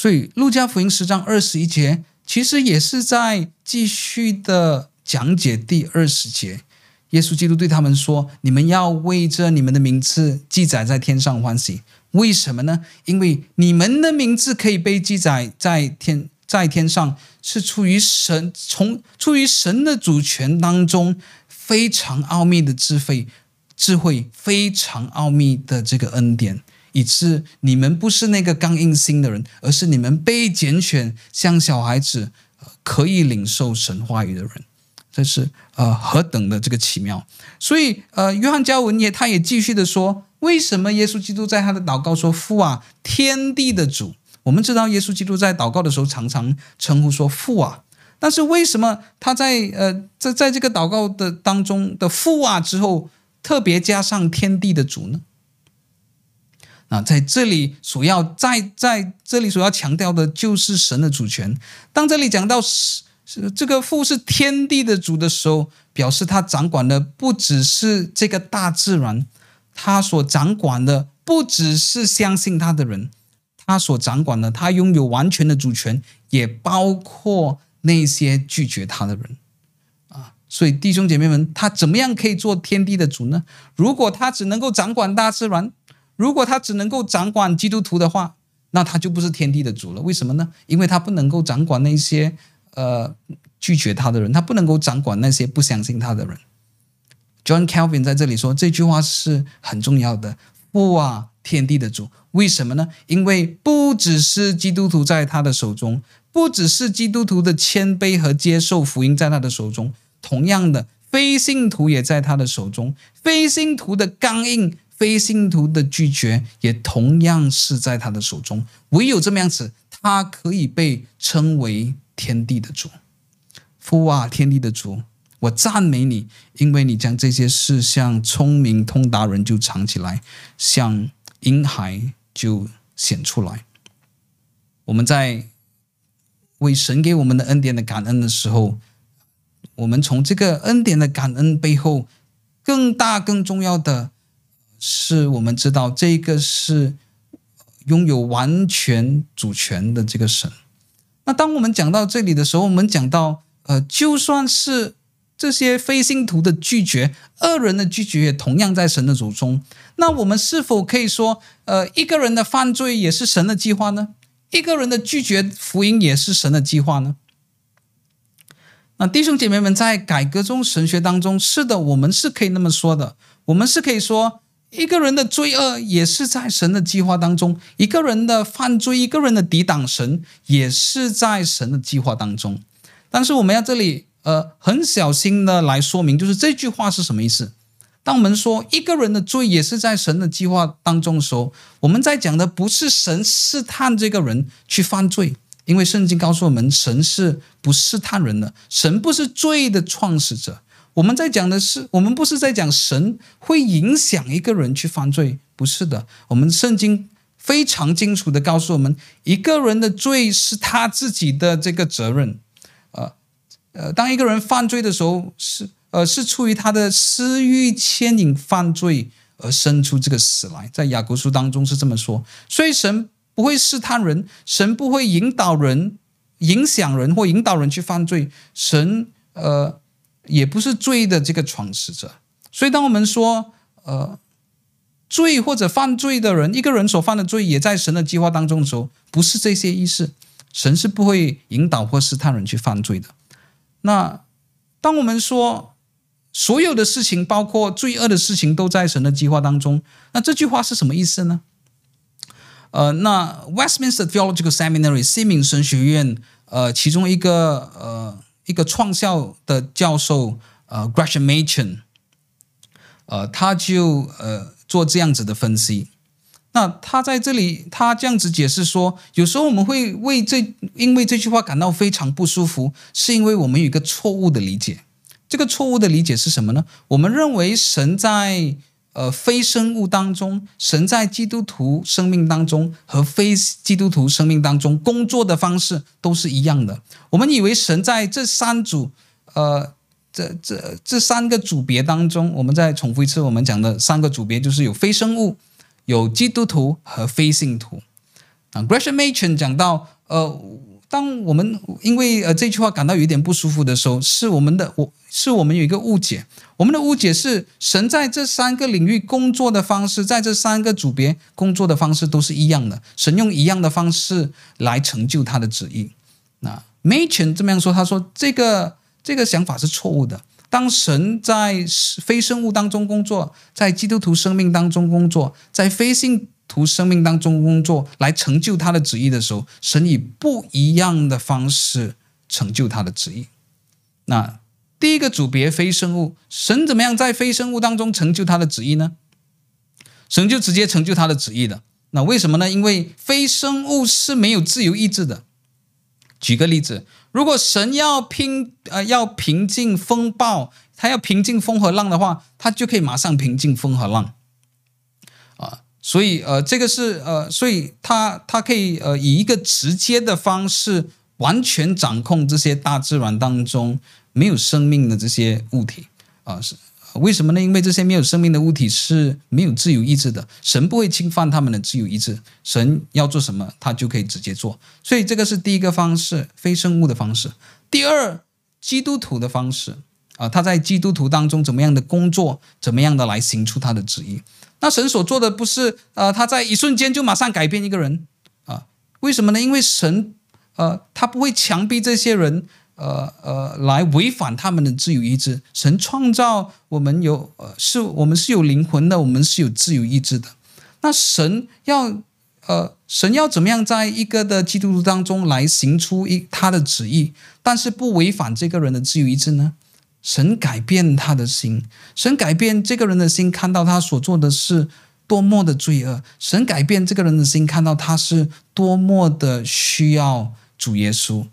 所以，路加福音十章二十一节，其实也是在继续的讲解第二十节。耶稣基督对他们说：“你们要为着你们的名字记载在天上欢喜，为什么呢？因为你们的名字可以被记载在天，在天上，是出于神，从出于神的主权当中非常奥秘的智慧，智慧非常奥秘的这个恩典。”以致你们不是那个刚硬心的人，而是你们被拣选，像小孩子，可以领受神话语的人。这是呃何等的这个奇妙！所以呃，约翰加文也他也继续的说，为什么耶稣基督在他的祷告说：“父啊，天地的主。”我们知道耶稣基督在祷告的时候常常称呼说“父啊”，但是为什么他在呃在在这个祷告的当中的“父啊”之后，特别加上“天地的主”呢？啊，在这里所要在在这里所要强调的就是神的主权。当这里讲到是是这个父是天地的主的时候，表示他掌管的不只是这个大自然，他所掌管的不只是相信他的人，他所掌管的，他拥有完全的主权，也包括那些拒绝他的人。啊，所以弟兄姐妹们，他怎么样可以做天地的主呢？如果他只能够掌管大自然，如果他只能够掌管基督徒的话，那他就不是天地的主了。为什么呢？因为他不能够掌管那些呃拒绝他的人，他不能够掌管那些不相信他的人。John Calvin 在这里说这句话是很重要的。父啊，天地的主，为什么呢？因为不只是基督徒在他的手中，不只是基督徒的谦卑和接受福音在他的手中，同样的，非信徒也在他的手中，非信徒的刚硬。非信徒的拒绝也同样是在他的手中，唯有这么样子，他可以被称为天地的主。父啊，天地的主，我赞美你，因为你将这些事向聪明通达人就藏起来，向婴孩就显出来。我们在为神给我们的恩典的感恩的时候，我们从这个恩典的感恩背后，更大更重要的是，我们知道这个是拥有完全主权的这个神。那当我们讲到这里的时候，我们讲到。呃，就算是这些非信徒的拒绝，恶人的拒绝也同样在神的手中。那我们是否可以说，呃，一个人的犯罪也是神的计划呢？一个人的拒绝福音也是神的计划呢？那弟兄姐妹们，在改革宗神学当中，是的，我们是可以那么说的。我们是可以说，一个人的罪恶也是在神的计划当中；一个人的犯罪，一个人的抵挡神，也是在神的计划当中。但是我们要这里呃很小心的来说明，就是这句话是什么意思？当我们说一个人的罪也是在神的计划当中的时候，我们在讲的不是神试探这个人去犯罪，因为圣经告诉我们，神是不试探人的，神不是罪的创始者。我们在讲的是，我们不是在讲神会影响一个人去犯罪，不是的。我们圣经非常清楚的告诉我们，一个人的罪是他自己的这个责任。呃呃，当一个人犯罪的时候，是呃是出于他的私欲牵引犯罪而生出这个死来，在雅各书当中是这么说。所以神不会试探人，神不会引导人、影响人或引导人去犯罪。神呃也不是罪的这个创始者。所以当我们说呃罪或者犯罪的人，一个人所犯的罪也在神的计划当中的时候，不是这些意思。神是不会引导或试探人去犯罪的。那当我们说所有的事情，包括罪恶的事情，都在神的计划当中，那这句话是什么意思呢？呃，那 Westminster Theological Seminary 西敏神学院呃其中一个呃一个创校的教授呃 Gresham Machen 呃他就呃做这样子的分析。那他在这里，他这样子解释说，有时候我们会为这因为这句话感到非常不舒服，是因为我们有一个错误的理解。这个错误的理解是什么呢？我们认为神在呃非生物当中，神在基督徒生命当中和非基督徒生命当中工作的方式都是一样的。我们以为神在这三组呃这这这三个组别当中，我们再重复一次，我们讲的三个组别就是有非生物。有基督徒和非信徒啊。Gresham Machen 讲到，呃，当我们因为呃这句话感到有点不舒服的时候，是我们的我是我们有一个误解。我们的误解是，神在这三个领域工作的方式，在这三个组别工作的方式都是一样的。神用一样的方式来成就他的旨意。那 Machen 这么样说，他说这个这个想法是错误的。当神在非生物当中工作，在基督徒生命当中工作，在非信徒生命当中工作，来成就他的旨意的时候，神以不一样的方式成就他的旨意。那第一个组别非生物，神怎么样在非生物当中成就他的旨意呢？神就直接成就他的旨意的。那为什么呢？因为非生物是没有自由意志的。举个例子。如果神要平呃要平静风暴，他要平静风和浪的话，他就可以马上平静风和浪，啊，所以呃这个是呃，所以他他可以呃以一个直接的方式完全掌控这些大自然当中没有生命的这些物体啊是。为什么呢？因为这些没有生命的物体是没有自由意志的，神不会侵犯他们的自由意志，神要做什么，他就可以直接做。所以这个是第一个方式，非生物的方式。第二，基督徒的方式啊，他在基督徒当中怎么样的工作，怎么样的来行出他的旨意。那神所做的不是呃，他在一瞬间就马上改变一个人啊？为什么呢？因为神呃，他不会强逼这些人。呃呃，来违反他们的自由意志。神创造我们有呃，是我们是有灵魂的，我们是有自由意志的。那神要呃，神要怎么样在一个的基督徒当中来行出一他的旨意，但是不违反这个人的自由意志呢？神改变他的心，神改变这个人的心，看到他所做的事多么的罪恶，神改变这个人的心，看到他是多么的需要主耶稣。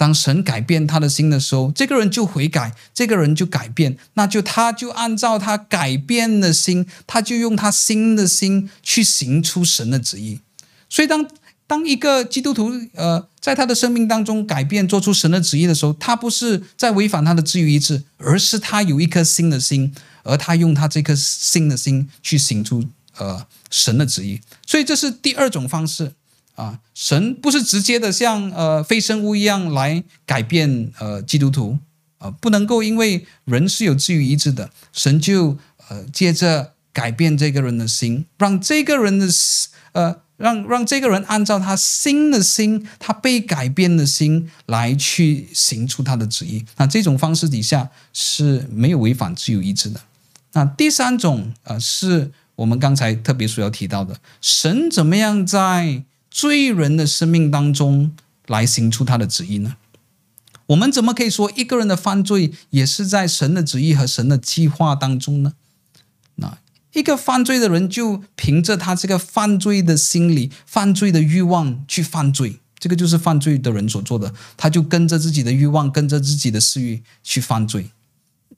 当神改变他的心的时候，这个人就悔改，这个人就改变，那就他就按照他改变的心，他就用他新的心去行出神的旨意。所以当当一个基督徒呃在他的生命当中改变，做出神的旨意的时候，他不是在违反他的自由意志，而是他有一颗新的心。而他用他这颗新的心去行出呃神的旨意，所以这是第二种方式啊。神不是直接的像呃非生物一样来改变呃基督徒啊、呃，不能够因为人是有自由意志的，神就呃借着改变这个人的心，让这个人的呃让让这个人按照他新的心，他被改变的心来去行出他的旨意。那这种方式底下是没有违反自由意志的。那第三种，呃，是我们刚才特别所要提到的，神怎么样在罪人的生命当中来行出他的旨意呢？我们怎么可以说一个人的犯罪也是在神的旨意和神的计划当中呢？那一个犯罪的人就凭着他这个犯罪的心理、犯罪的欲望去犯罪，这个就是犯罪的人所做的，他就跟着自己的欲望、跟着自己的私欲去犯罪。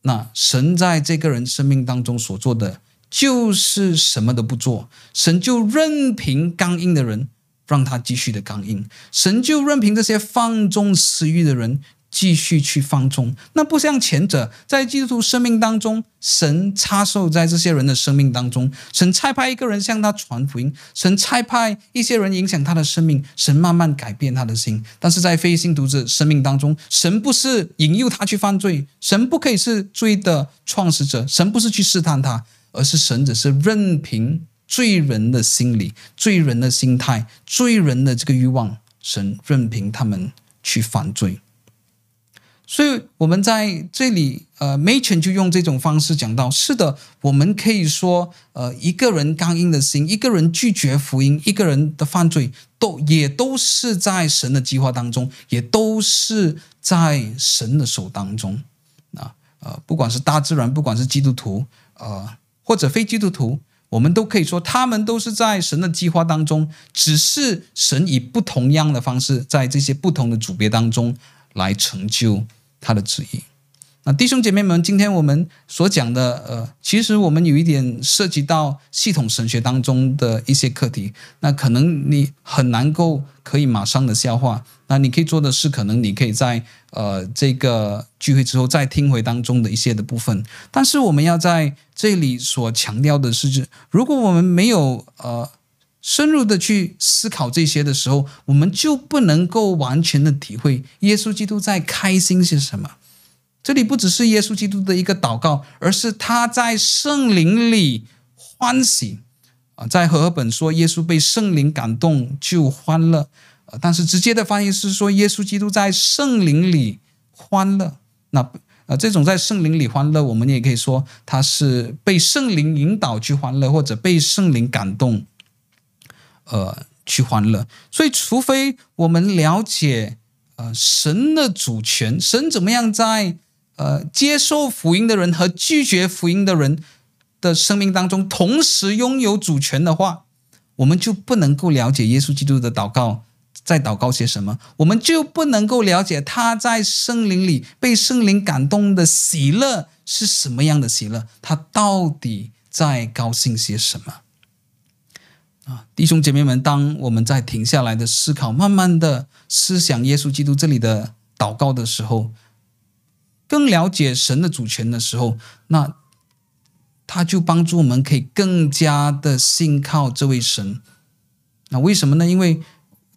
那神在这个人生命当中所做的，就是什么都不做，神就任凭刚硬的人让他继续的刚硬，神就任凭这些放纵私欲的人。继续去放纵，那不像前者，在基督徒生命当中，神插手在这些人的生命当中，神差派一个人向他传福音，神差派一些人影响他的生命，神慢慢改变他的心。但是在非信徒者生命当中，神不是引诱他去犯罪，神不可以是罪的创始者，神不是去试探他，而是神只是任凭罪人的心理、罪人的心态、罪人的这个欲望，神任凭他们去犯罪。所以我们在这里，呃，Machen 就用这种方式讲到：是的，我们可以说，呃，一个人刚硬的心，一个人拒绝福音，一个人的犯罪，都也都是在神的计划当中，也都是在神的手当中。啊，呃，不管是大自然，不管是基督徒，呃，或者非基督徒，我们都可以说，他们都是在神的计划当中，只是神以不同样的方式，在这些不同的组别当中来成就。他的旨意。那弟兄姐妹们，今天我们所讲的，呃，其实我们有一点涉及到系统神学当中的一些课题，那可能你很难够可以马上的消化。那你可以做的是，可能你可以在呃这个聚会之后再听回当中的一些的部分。但是我们要在这里所强调的是，如果我们没有呃。深入的去思考这些的时候，我们就不能够完全的体会耶稣基督在开心些什么。这里不只是耶稣基督的一个祷告，而是他在圣灵里欢喜啊。在和合本说耶稣被圣灵感动就欢乐，但是直接的翻译是说耶稣基督在圣灵里欢乐。那呃，这种在圣灵里欢乐，我们也可以说他是被圣灵引导去欢乐，或者被圣灵感动。呃，去欢乐。所以，除非我们了解呃神的主权，神怎么样在呃接受福音的人和拒绝福音的人的生命当中同时拥有主权的话，我们就不能够了解耶稣基督的祷告在祷告些什么，我们就不能够了解他在圣灵里被圣灵感动的喜乐是什么样的喜乐，他到底在高兴些什么。啊，弟兄姐妹们，当我们在停下来的思考，慢慢的思想耶稣基督这里的祷告的时候，更了解神的主权的时候，那他就帮助我们可以更加的信靠这位神。那为什么呢？因为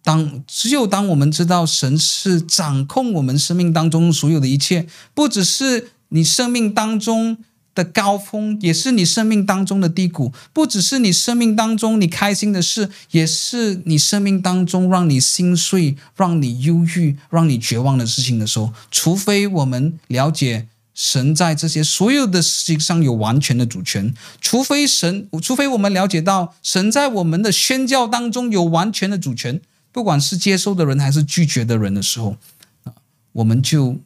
当只有当我们知道神是掌控我们生命当中所有的一切，不只是你生命当中。的高峰也是你生命当中的低谷，不只是你生命当中你开心的事，也是你生命当中让你心碎、让你忧郁、让你绝望的事情的时候。除非我们了解神在这些所有的事情上有完全的主权，除非神，除非我们了解到神在我们的宣教当中有完全的主权，不管是接受的人还是拒绝的人的时候，我们就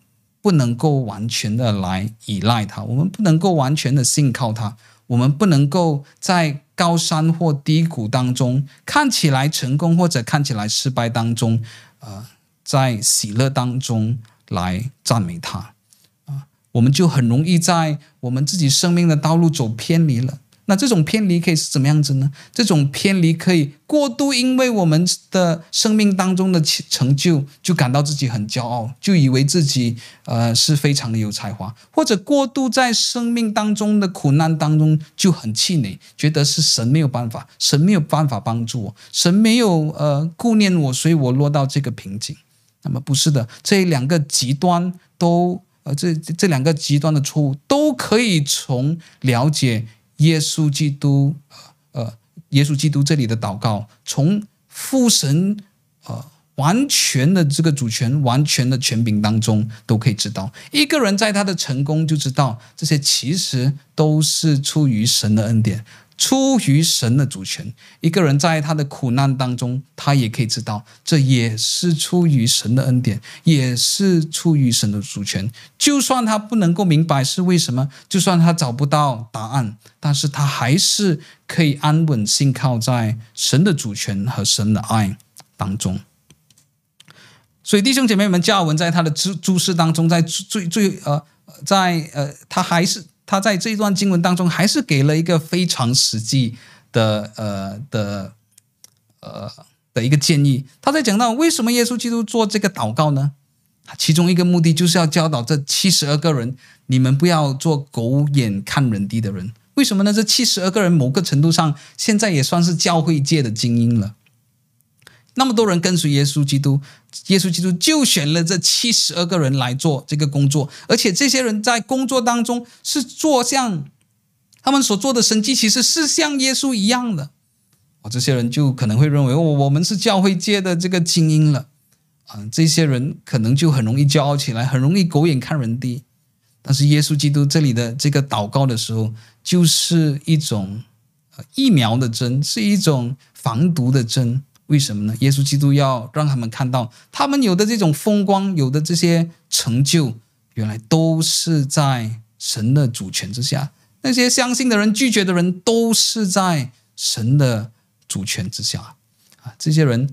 不能够完全的来依赖他，我们不能够完全的信靠他，我们不能够在高山或低谷当中看起来成功或者看起来失败当中，呃，在喜乐当中来赞美他，啊、我们就很容易在我们自己生命的道路走偏离了。那这种偏离可以是怎么样子呢？这种偏离可以过度，因为我们的生命当中的成就，就感到自己很骄傲，就以为自己呃是非常的有才华，或者过度在生命当中的苦难当中就很气馁，觉得是神没有办法，神没有办法帮助我，神没有呃顾念我，所以我落到这个瓶颈。那么不是的，这两个极端都呃这这两个极端的错误都可以从了解。耶稣基督，呃，耶稣基督这里的祷告，从父神，呃，完全的这个主权、完全的权柄当中，都可以知道，一个人在他的成功，就知道这些其实都是出于神的恩典。出于神的主权，一个人在他的苦难当中，他也可以知道，这也是出于神的恩典，也是出于神的主权。就算他不能够明白是为什么，就算他找不到答案，但是他还是可以安稳信靠在神的主权和神的爱当中。所以弟兄姐妹们，加尔文在他的注注释当中，在最最呃，在呃，他还是。他在这一段经文当中，还是给了一个非常实际的呃的呃的一个建议。他在讲到为什么耶稣基督做这个祷告呢？其中一个目的就是要教导这七十二个人，你们不要做狗眼看人低的人。为什么呢？这七十二个人某个程度上，现在也算是教会界的精英了。那么多人跟随耶稣基督，耶稣基督就选了这七十二个人来做这个工作，而且这些人在工作当中是做像他们所做的神迹，其实是像耶稣一样的。哦，这些人就可能会认为，哦，我们是教会界的这个精英了啊。这些人可能就很容易骄傲起来，很容易狗眼看人低。但是耶稣基督这里的这个祷告的时候，就是一种疫苗的针，是一种防毒的针。为什么呢？耶稣基督要让他们看到，他们有的这种风光，有的这些成就，原来都是在神的主权之下。那些相信的人、拒绝的人，都是在神的主权之下。啊，这些人，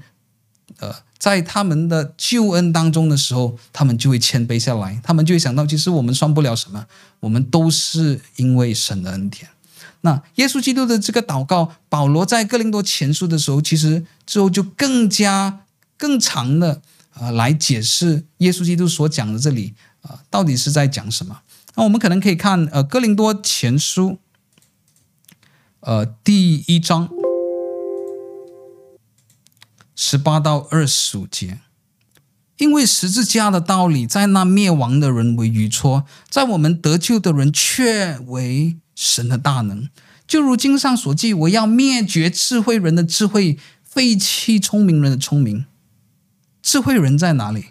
呃，在他们的救恩当中的时候，他们就会谦卑下来，他们就会想到，其实我们算不了什么，我们都是因为神的恩典。那耶稣基督的这个祷告，保罗在哥林多前书的时候，其实之后就更加更长的呃来解释耶稣基督所讲的这里啊、呃、到底是在讲什么。那我们可能可以看呃哥林多前书呃第一章十八到二十五节，因为十字架的道理在那灭亡的人为愚拙，在我们得救的人却为。神的大能，就如经上所记，我要灭绝智慧人的智慧，废弃聪明人的聪明。智慧人在哪里？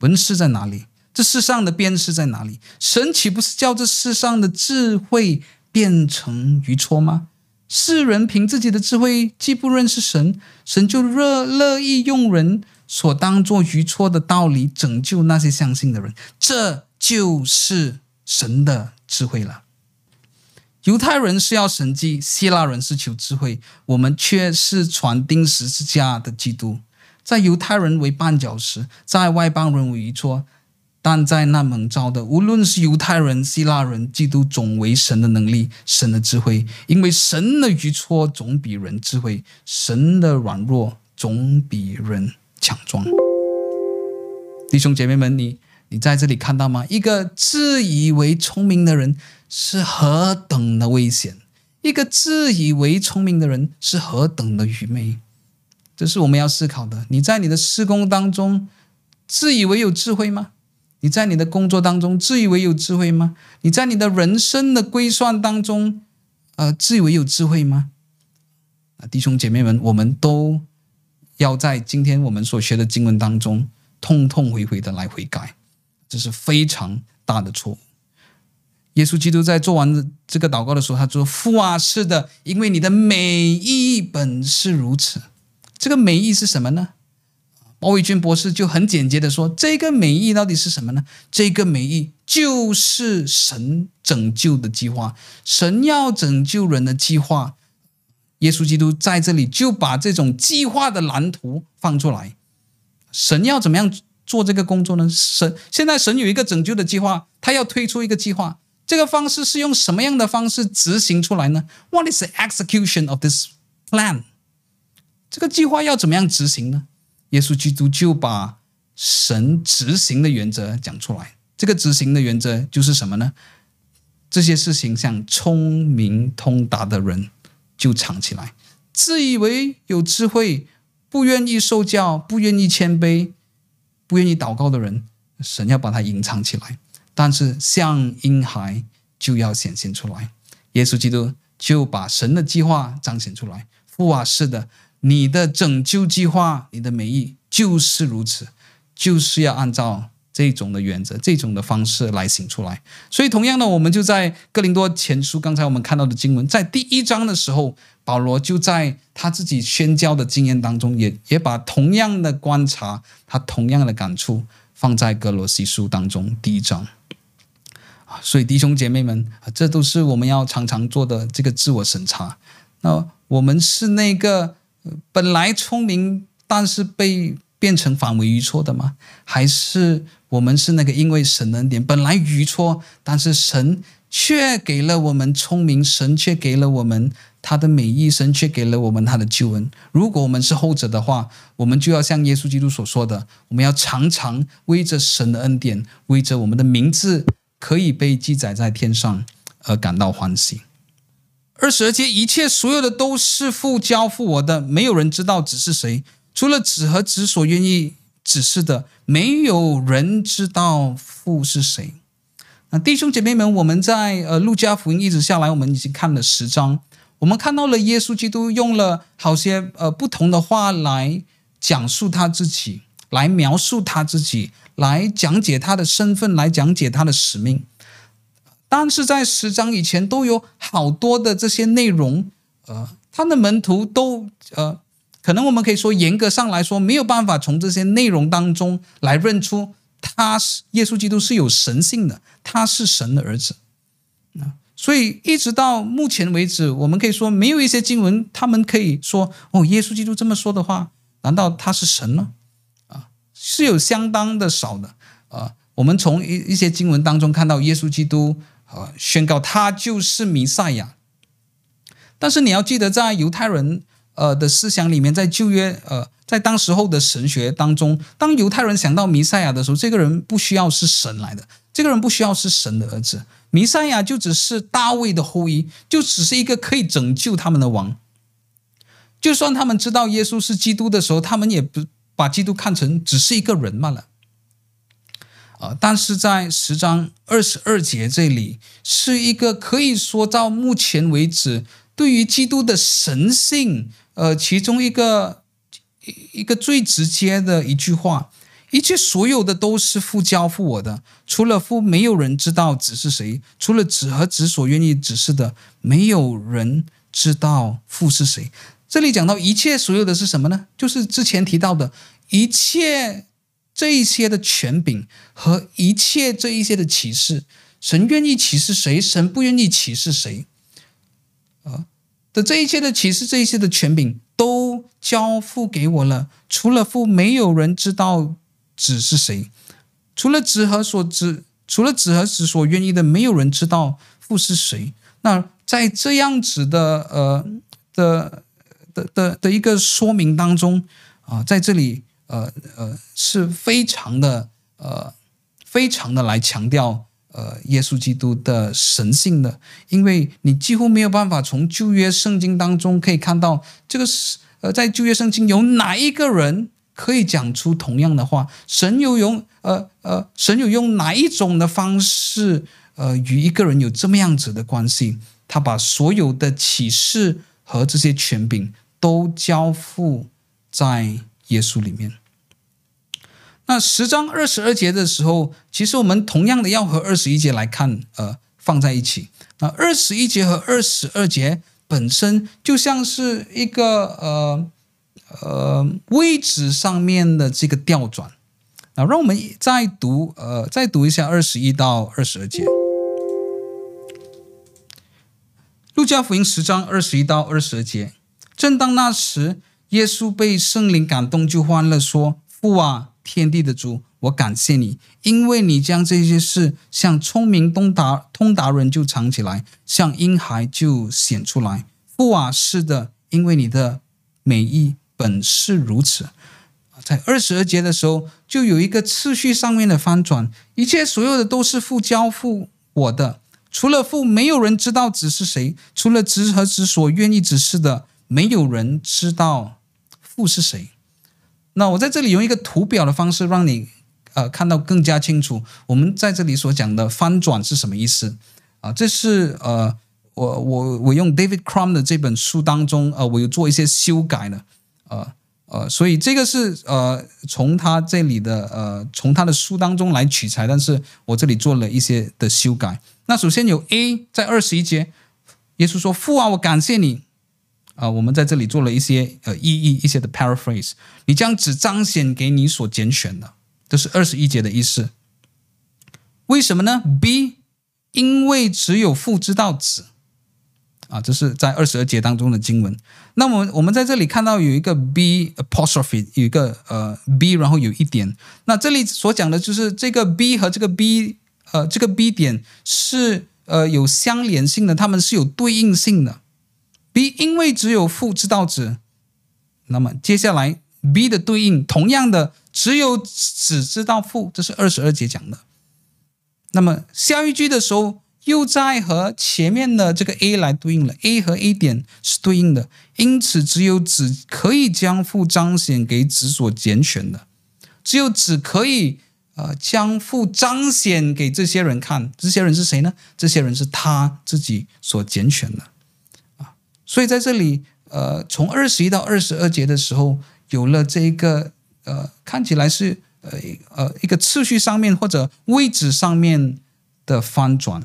文士在哪里？这世上的辩士在哪里？神岂不是叫这世上的智慧变成愚拙吗？世人凭自己的智慧既不认识神，神就乐乐意用人所当作愚拙的道理拯救那些相信的人。这就是神的智慧了。犹太人是要神迹，希腊人是求智慧，我们却是传钉十字架的基督。在犹太人为绊脚石，在外邦人为愚拙，但在那蒙召的，无论是犹太人、希腊人，基督总为神的能力、神的智慧。因为神的愚拙总比人智慧，神的软弱总比人强壮。弟兄姐妹们，你你在这里看到吗？一个自以为聪明的人。是何等的危险！一个自以为聪明的人是何等的愚昧，这是我们要思考的。你在你的施工当中自以为有智慧吗？你在你的工作当中自以为有智慧吗？你在你的人生的规算当中，呃，自以为有智慧吗？啊，弟兄姐妹们，我们都要在今天我们所学的经文当中痛痛悔悔的来悔改，这是非常大的错误。耶稣基督在做完这个祷告的时候，他说：“父啊，是的，因为你的美意本是如此。这个美意是什么呢？毛伟军博士就很简洁的说：“这个美意到底是什么呢？这个美意就是神拯救的计划，神要拯救人的计划。耶稣基督在这里就把这种计划的蓝图放出来。神要怎么样做这个工作呢？神现在神有一个拯救的计划，他要推出一个计划，这个方式是用什么样的方式执行出来呢？What is the execution of this plan？这个计划要怎么样执行呢？”耶稣基督就把神执行的原则讲出来。这个执行的原则就是什么呢？这些事情像聪明通达的人就藏起来，自以为有智慧、不愿意受教、不愿意谦卑、不愿意祷告的人，神要把它隐藏起来。但是像婴孩就要显现出来。耶稣基督就把神的计划彰显出来。父啊，是的。你的拯救计划，你的美意就是如此，就是要按照这种的原则、这种的方式来行出来。所以，同样的，我们就在哥林多前书，刚才我们看到的经文，在第一章的时候，保罗就在他自己宣教的经验当中也，也把同样的观察，他同样的感触放在哥罗西书当中第一章。啊，所以弟兄姐妹们，这都是我们要常常做的这个自我审查。那我们是那个。本来聪明，但是被变成反为愚拙的吗？还是我们是那个因为神恩典，本来愚拙，但是神却给了我们聪明，神却给了我们他的美意，神却给了我们他的救恩。如果我们是后者的话，我们就要像耶稣基督所说的，我们要常常为着神的恩典，为着我们的名字可以被记载在天上而感到欢喜。二十二节，一切所有的都是父交付我的，没有人知道子是谁，除了子和子所愿意指示的，没有人知道父是谁。那弟兄姐妹们，我们在呃路加福音一直下来，我们已经看了十章，我们看到了耶稣基督用了好些呃不同的话来讲述他自己，来描述他自己，来讲解他的身份，来讲解他的使命。但是在十章以前都有好多的这些内容，呃，他的门徒都呃，可能我们可以说严格上来说没有办法从这些内容当中来认出他是耶稣基督是有神性的，他是神的儿子。啊所以一直到目前为止，我们可以说没有一些经文，他们可以说哦，耶稣基督这么说的话，难道他是神呢？啊，是有相当的少的啊。我们从一一些经文当中看到耶稣基督。啊，宣告他就是弥赛亚。但是你要记得，在犹太人呃的思想里面，在旧约呃，在当时候的神学当中，当犹太人想到弥赛亚的时候，这个人不需要是神来的，这个人不需要是神的儿子，弥赛亚就只是大卫的后裔，就只是一个可以拯救他们的王。就算他们知道耶稣是基督的时候，他们也不把基督看成只是一个人罢了。啊！但是在十章二十二节这里，是一个可以说到目前为止对于基督的神性，呃，其中一个一个最直接的一句话：一切所有的都是父交付我的，除了父，没有人知道子是谁；除了子和子所愿意指示的，没有人知道父是谁。这里讲到一切所有的是什么呢？就是之前提到的一切。这一些的权柄和一切这一些的启示，神愿意启示谁，神不愿意启示谁，的这一切的启示，这一切的权柄都交付给我了。除了父，没有人知道子是谁；除了子和所知，除了子和子所愿意的，没有人知道父是谁。那在这样子的呃的的的的一个说明当中啊，在这里。呃呃，是非常的呃，非常的来强调呃耶稣基督的神性的，因为你几乎没有办法从旧约圣经当中可以看到这个是呃在旧约圣经有哪一个人可以讲出同样的话，神有用呃呃神有用哪一种的方式呃与一个人有这么样子的关系，他把所有的启示和这些权柄都交付在耶稣里面。那十章二十二节的时候，其实我们同样的要和二十一节来看，呃，放在一起。那二十一节和二十二节本身就像是一个呃呃位置上面的这个调转。啊，让我们再读呃再读一下二十一到二十二节，《路加福音》十章二十一到二十二节。正当那时，耶稣被圣灵感动，就欢乐说：“父啊，天地的主，我感谢你，因为你将这些事向聪明通达通达人就藏起来，向婴孩就显出来。父啊，是的，因为你的美意本是如此。”在二十二节的时候，就有一个次序上面的翻转，一切所有的都是父交付我的，除了父，没有人知道子是谁；除了子和子所愿意指示的，没有人知道父是谁。那我在这里用一个图表的方式，让你呃看到更加清楚，我们在这里所讲的翻转是什么意思啊？这是呃，我我我用 David Crum 的这本书当中，呃，我有做一些修改的，呃。呃，所以这个是呃从他这里的呃从他的书当中来取材，但是我这里做了一些的修改。那首先有 A 在二十一节，耶稣说：“父啊，我感谢你。”啊，我们在这里做了一些呃意义一些的 paraphrase。你将只彰显给你所拣选的，这是二十一节的意思。为什么呢？B，因为只有父知道子。啊，这是在二十二节当中的经文。那么我们在这里看到有一个 B apostrophe，有一个呃 B，然后有一点。那这里所讲的就是这个 B 和这个 B，呃，这个 B 点是呃有相连性的，它们是有对应性的。B 因为只有父知道子，那么接下来 B 的对应同样的只有子知道父，这是二十二节讲的。那么下一句的时候。又在和前面的这个 A 来对应了，A 和 A 点是对应的，因此只有子可以将父彰显给子所拣选的，只有子可以呃将父彰显给这些人看，这些人是谁呢？这些人是他自己所拣选的，所以在这里呃从二十一到二十二节的时候，有了这一个呃看起来是呃呃一个次序上面或者位置上面的翻转。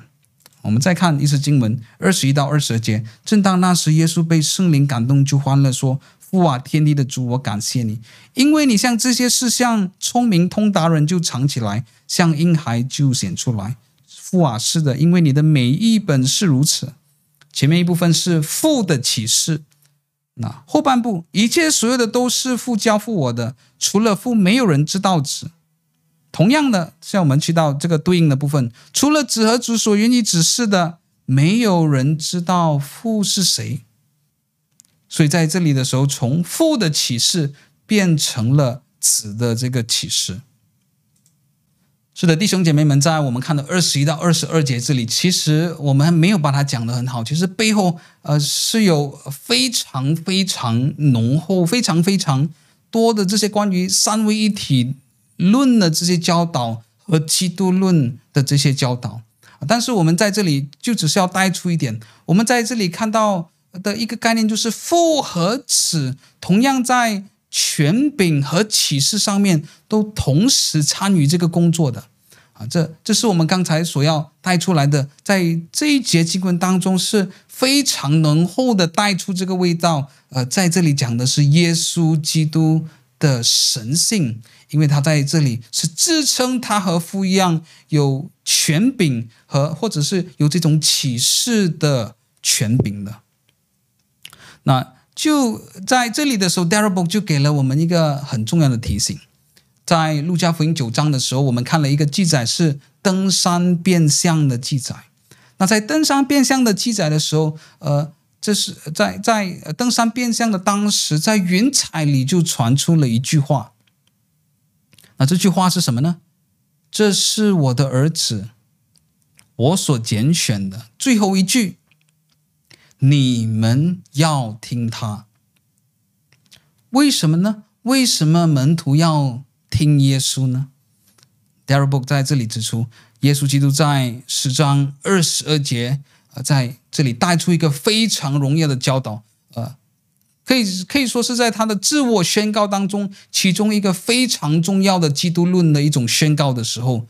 我们再看一次经文，二十一到二十二节。正当那时，耶稣被圣灵感动，就欢乐说：“父啊，天地的主，我感谢你，因为你像这些事像聪明通达人就藏起来，像婴孩就显出来。父啊，是的，因为你的美意本是如此。”前面一部分是父的启示，那后半部一切所有的都是父交付我的，除了父，没有人知道子。同样的，像我们去到这个对应的部分，除了子和子所愿意指示的，没有人知道父是谁。所以在这里的时候，从父的启示变成了子的这个启示。是的，弟兄姐妹们，在我们看的二十一到二十二节这里，其实我们还没有把它讲得很好。其实背后呃是有非常非常浓厚、非常非常多的这些关于三位一体。论的这些教导和基督论的这些教导，但是我们在这里就只是要带出一点，我们在这里看到的一个概念就是父和子同样在权柄和启示上面都同时参与这个工作的啊，这这是我们刚才所要带出来的，在这一节经文当中是非常浓厚的带出这个味道。呃，在这里讲的是耶稣基督的神性。因为他在这里是自称他和父一样有权柄和或者是有这种启示的权柄的，那就在这里的时候，Darrell 就给了我们一个很重要的提醒。在路加福音九章的时候，我们看了一个记载是登山变相的记载。那在登山变相的记载的时候，呃，这是在在登山变相的当时，在云彩里就传出了一句话。那这句话是什么呢？这是我的儿子，我所拣选的。最后一句，你们要听他。为什么呢？为什么门徒要听耶稣呢 d a r r b o o k 在这里指出，耶稣基督在十章二十二节，呃，在这里带出一个非常荣耀的教导，呃。可以可以说是在他的自我宣告当中，其中一个非常重要的基督论的一种宣告的时候，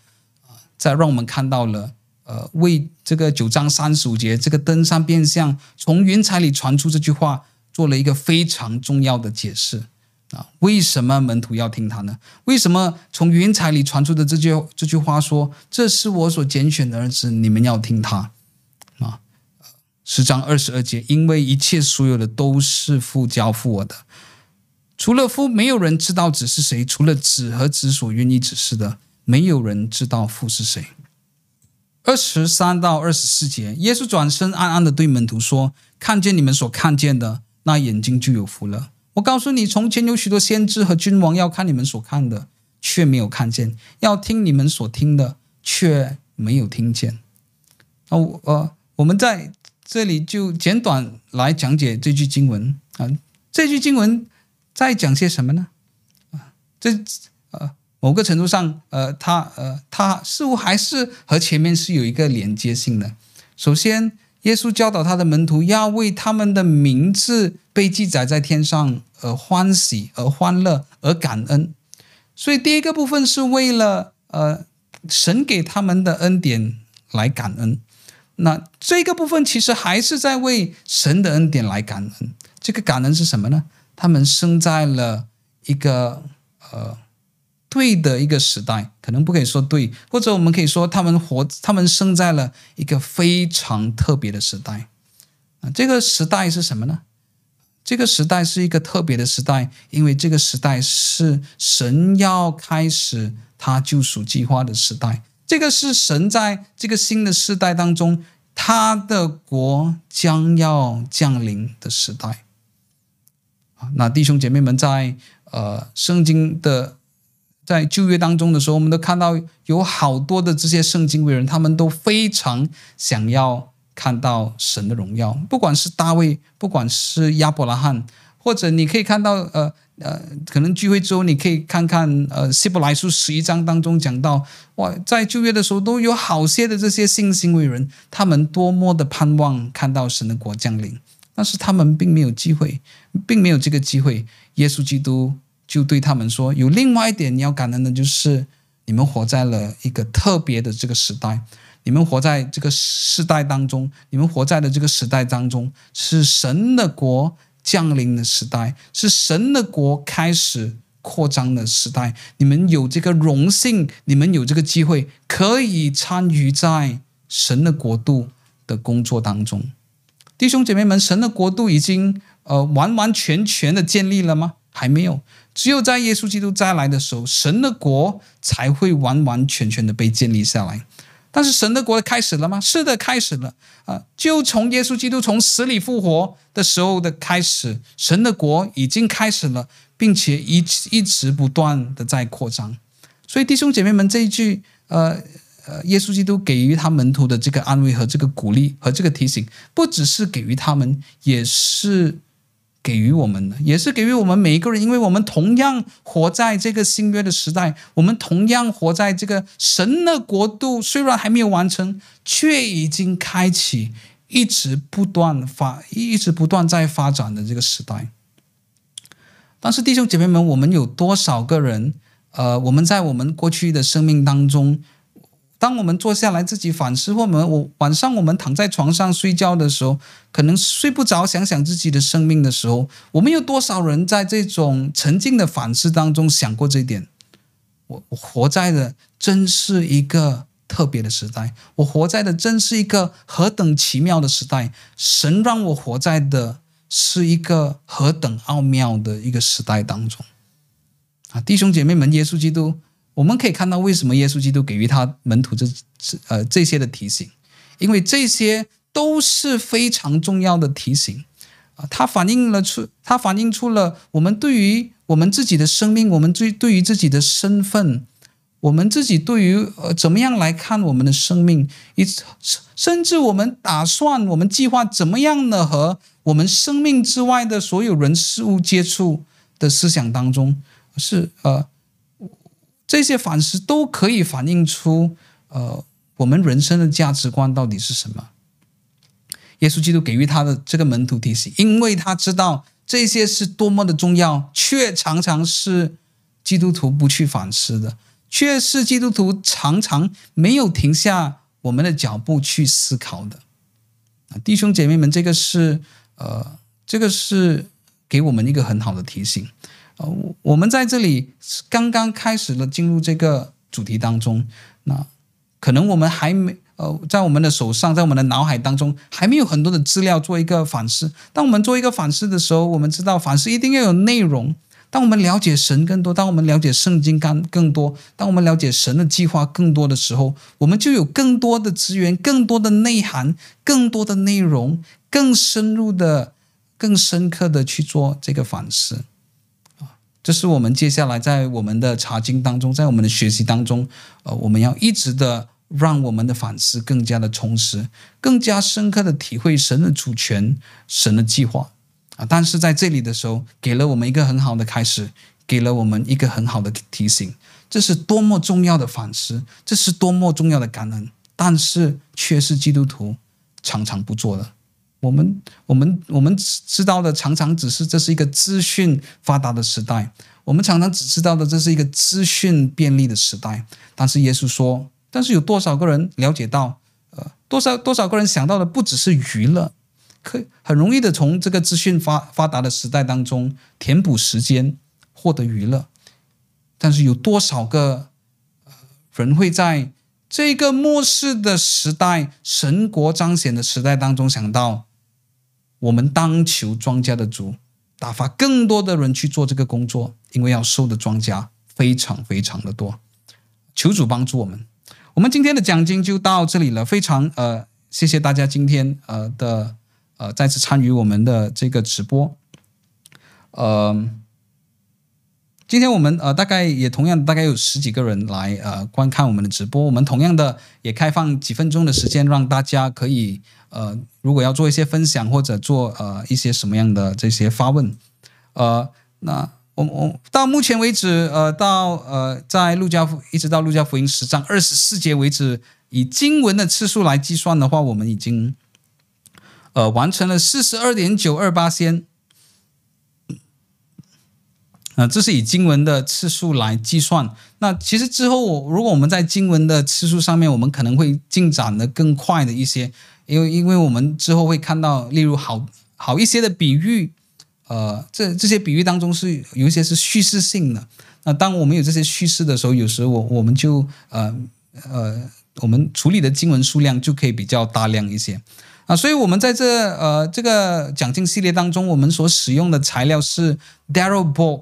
啊，在让我们看到了，呃，为这个九章三十五节这个登山变像从云彩里传出这句话，做了一个非常重要的解释。啊，为什么门徒要听他呢？为什么从云彩里传出的这句这句话说：“这是我所拣选的儿子，你们要听他。”啊，十章二十二节，因为一切所有的都是父交付我的，除了父，没有人知道子是谁；除了子和子所愿意指示的，没有人知道父是谁。二十三到二十四节，耶稣转身暗暗地对门徒说：“看见你们所看见的，那眼睛就有福了。”我告诉你，从前有许多先知和君王要看你们所看的，却没有看见；要听你们所听的，却没有听见。啊，呃，我们在这里就简短来讲解这句经文啊。这句经文在讲些什么呢？啊，这呃，某个程度上，呃，它呃，它似乎还是和前面是有一个连接性的。首先，耶稣教导他的门徒要为他们的名字被记载在天上而欢喜、而欢乐、而感恩。所以第一个部分是为了呃神给他们的恩典来感恩。那这个部分其实还是在为神的恩典来感恩。这个感恩是什么呢？他们生在了一个呃。对的一个时代，可能不可以说对，或者我们可以说他们活，他们生在了一个非常特别的时代。啊，这个时代是什么呢？这个时代是一个特别的时代，因为这个时代是神要开始他救赎计划的时代。这个是神在这个新的时代当中，他的国将要降临的时代。啊，那弟兄姐妹们在呃圣经的。在旧约当中的时候，我们都看到有好多的这些圣经伟人，他们都非常想要看到神的荣耀。不管是大卫，不管是亚伯拉罕，或者你可以看到，呃呃，可能聚会之后你可以看看，呃，希伯来书十一章当中讲到，哇，在旧约的时候都有好些的这些信心伟人，他们多么的盼望看到神的国降临，但是他们并没有机会，并没有这个机会。耶稣基督。就对他们说：“有另外一点你要感恩的，就是你们活在了一个特别的这个时代。你们活在这个时代当中，你们活在的这个时代当中，是神的国降临的时代，是神的国开始扩张的时代。你们有这个荣幸，你们有这个机会，可以参与在神的国度的工作当中。弟兄姐妹们，神的国度已经呃完完全全的建立了吗？还没有。”只有在耶稣基督再来的时候，神的国才会完完全全的被建立下来。但是神的国开始了吗？是的，开始了啊！就从耶稣基督从死里复活的时候的开始，神的国已经开始了，并且一一直不断的在扩张。所以弟兄姐妹们，这一句呃呃，耶稣基督给予他门徒的这个安慰和这个鼓励和这个提醒，不只是给予他们，也是。给予我们的，也是给予我们每一个人，因为我们同样活在这个新约的时代，我们同样活在这个神的国度，虽然还没有完成，却已经开启，一直不断发，一直不断在发展的这个时代。但是弟兄姐妹们，我们有多少个人？呃，我们在我们过去的生命当中。当我们坐下来自己反思，或我们我晚上我们躺在床上睡觉的时候，可能睡不着，想想自己的生命的时候，我们有多少人在这种沉静的反思当中想过这一点？我我活在的真是一个特别的时代，我活在的真是一个何等奇妙的时代。神让我活在的是一个何等奥妙的一个时代当中啊！弟兄姐妹们，耶稣基督。我们可以看到，为什么耶稣基督给予他门徒这这呃这些的提醒，因为这些都是非常重要的提醒啊，它反映了出，它反映出了我们对于我们自己的生命，我们对对于自己的身份，我们自己对于呃怎么样来看我们的生命，以甚至我们打算，我们计划怎么样的和我们生命之外的所有人事物接触的思想当中，是呃。这些反思都可以反映出，呃，我们人生的价值观到底是什么？耶稣基督给予他的这个门徒提醒，因为他知道这些是多么的重要，却常常是基督徒不去反思的，却是基督徒常常没有停下我们的脚步去思考的。弟兄姐妹们，这个是呃，这个是给我们一个很好的提醒。呃，我们在这里刚刚开始了进入这个主题当中，那可能我们还没呃，在我们的手上，在我们的脑海当中还没有很多的资料做一个反思。当我们做一个反思的时候，我们知道反思一定要有内容。当我们了解神更多，当我们了解圣经更更多，当我们了解神的计划更多的时候，我们就有更多的资源、更多的内涵、更多的内容，更深入的、更深刻的去做这个反思。这是我们接下来在我们的查经当中，在我们的学习当中，呃，我们要一直的让我们的反思更加的充实，更加深刻的体会神的主权、神的计划啊。但是在这里的时候，给了我们一个很好的开始，给了我们一个很好的提醒。这是多么重要的反思，这是多么重要的感恩，但是却是基督徒常常不做的。我们我们我们知道的常常只是这是一个资讯发达的时代，我们常常只知道的这是一个资讯便利的时代。但是耶稣说，但是有多少个人了解到？呃，多少多少个人想到的不只是娱乐，可很容易的从这个资讯发发达的时代当中填补时间，获得娱乐。但是有多少个人会在这个末世的时代、神国彰显的时代当中想到？我们当求庄稼的主打发更多的人去做这个工作，因为要收的庄稼非常非常的多。求主帮助我们。我们今天的讲经就到这里了，非常呃，谢谢大家今天呃的呃再次参与我们的这个直播，呃。今天我们呃大概也同样大概有十几个人来呃观看我们的直播，我们同样的也开放几分钟的时间，让大家可以呃如果要做一些分享或者做呃一些什么样的这些发问，呃那我我到目前为止呃到呃在路加福一直到路加福音十章二十四节为止，以经文的次数来计算的话，我们已经呃完成了四十二点九二八仙。啊，这是以经文的次数来计算。那其实之后，如果我们在经文的次数上面，我们可能会进展的更快的一些，因为因为我们之后会看到，例如好好一些的比喻，呃，这这些比喻当中是有一些是叙事性的。那当我们有这些叙事的时候，有时候我我们就呃呃，我们处理的经文数量就可以比较大量一些。啊，所以我们在这呃这个讲经系列当中，我们所使用的材料是 Darrell Bock。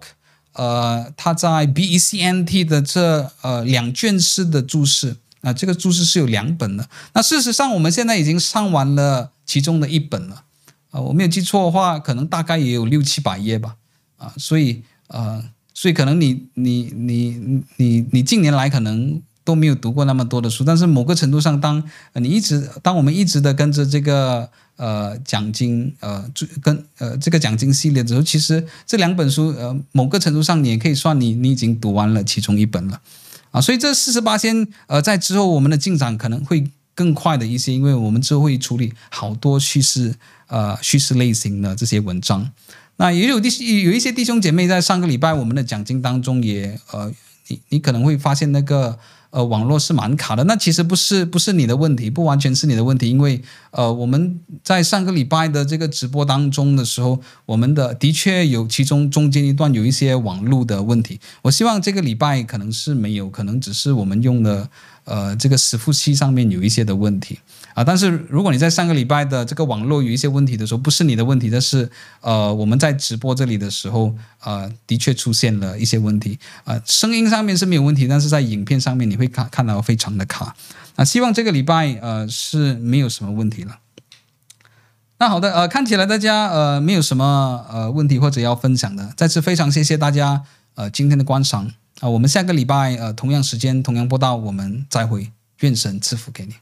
呃，他在 BECNT 的这呃两卷式的注释啊、这个注释是有两本的。那事实上，我们现在已经上完了其中的一本了。啊、我没有记错的话，可能大概也有六七百页吧。啊、所以呃，所以可能你你你你你近年来可能都没有读过那么多的书，但是某个程度上，当你一直当我们一直的跟着这个。呃，讲经，呃，跟呃这个讲经系列之后，其实这两本书，呃，某个程度上你也可以算你你已经读完了其中一本了，啊，所以这四十八先，呃，在之后我们的进展可能会更快的一些，因为我们之后会处理好多叙事，呃，叙事类型的这些文章。那也有弟有一些弟兄姐妹在上个礼拜我们的讲经当中也，呃，你你可能会发现那个。呃，网络是蛮卡的，那其实不是不是你的问题，不完全是你的问题，因为呃，我们在上个礼拜的这个直播当中的时候，我们的的确有其中中间一段有一些网络的问题，我希望这个礼拜可能是没有，可能只是我们用的呃这个伺服器上面有一些的问题。啊，但是如果你在上个礼拜的这个网络有一些问题的时候，不是你的问题，但是呃我们在直播这里的时候，呃的确出现了一些问题，呃声音上面是没有问题，但是在影片上面你会看看到非常的卡。那希望这个礼拜呃是没有什么问题了。那好的，呃看起来大家呃没有什么呃问题或者要分享的，再次非常谢谢大家呃今天的观赏啊，我们下个礼拜呃同样时间同样播到，我们再会，愿神赐福给你。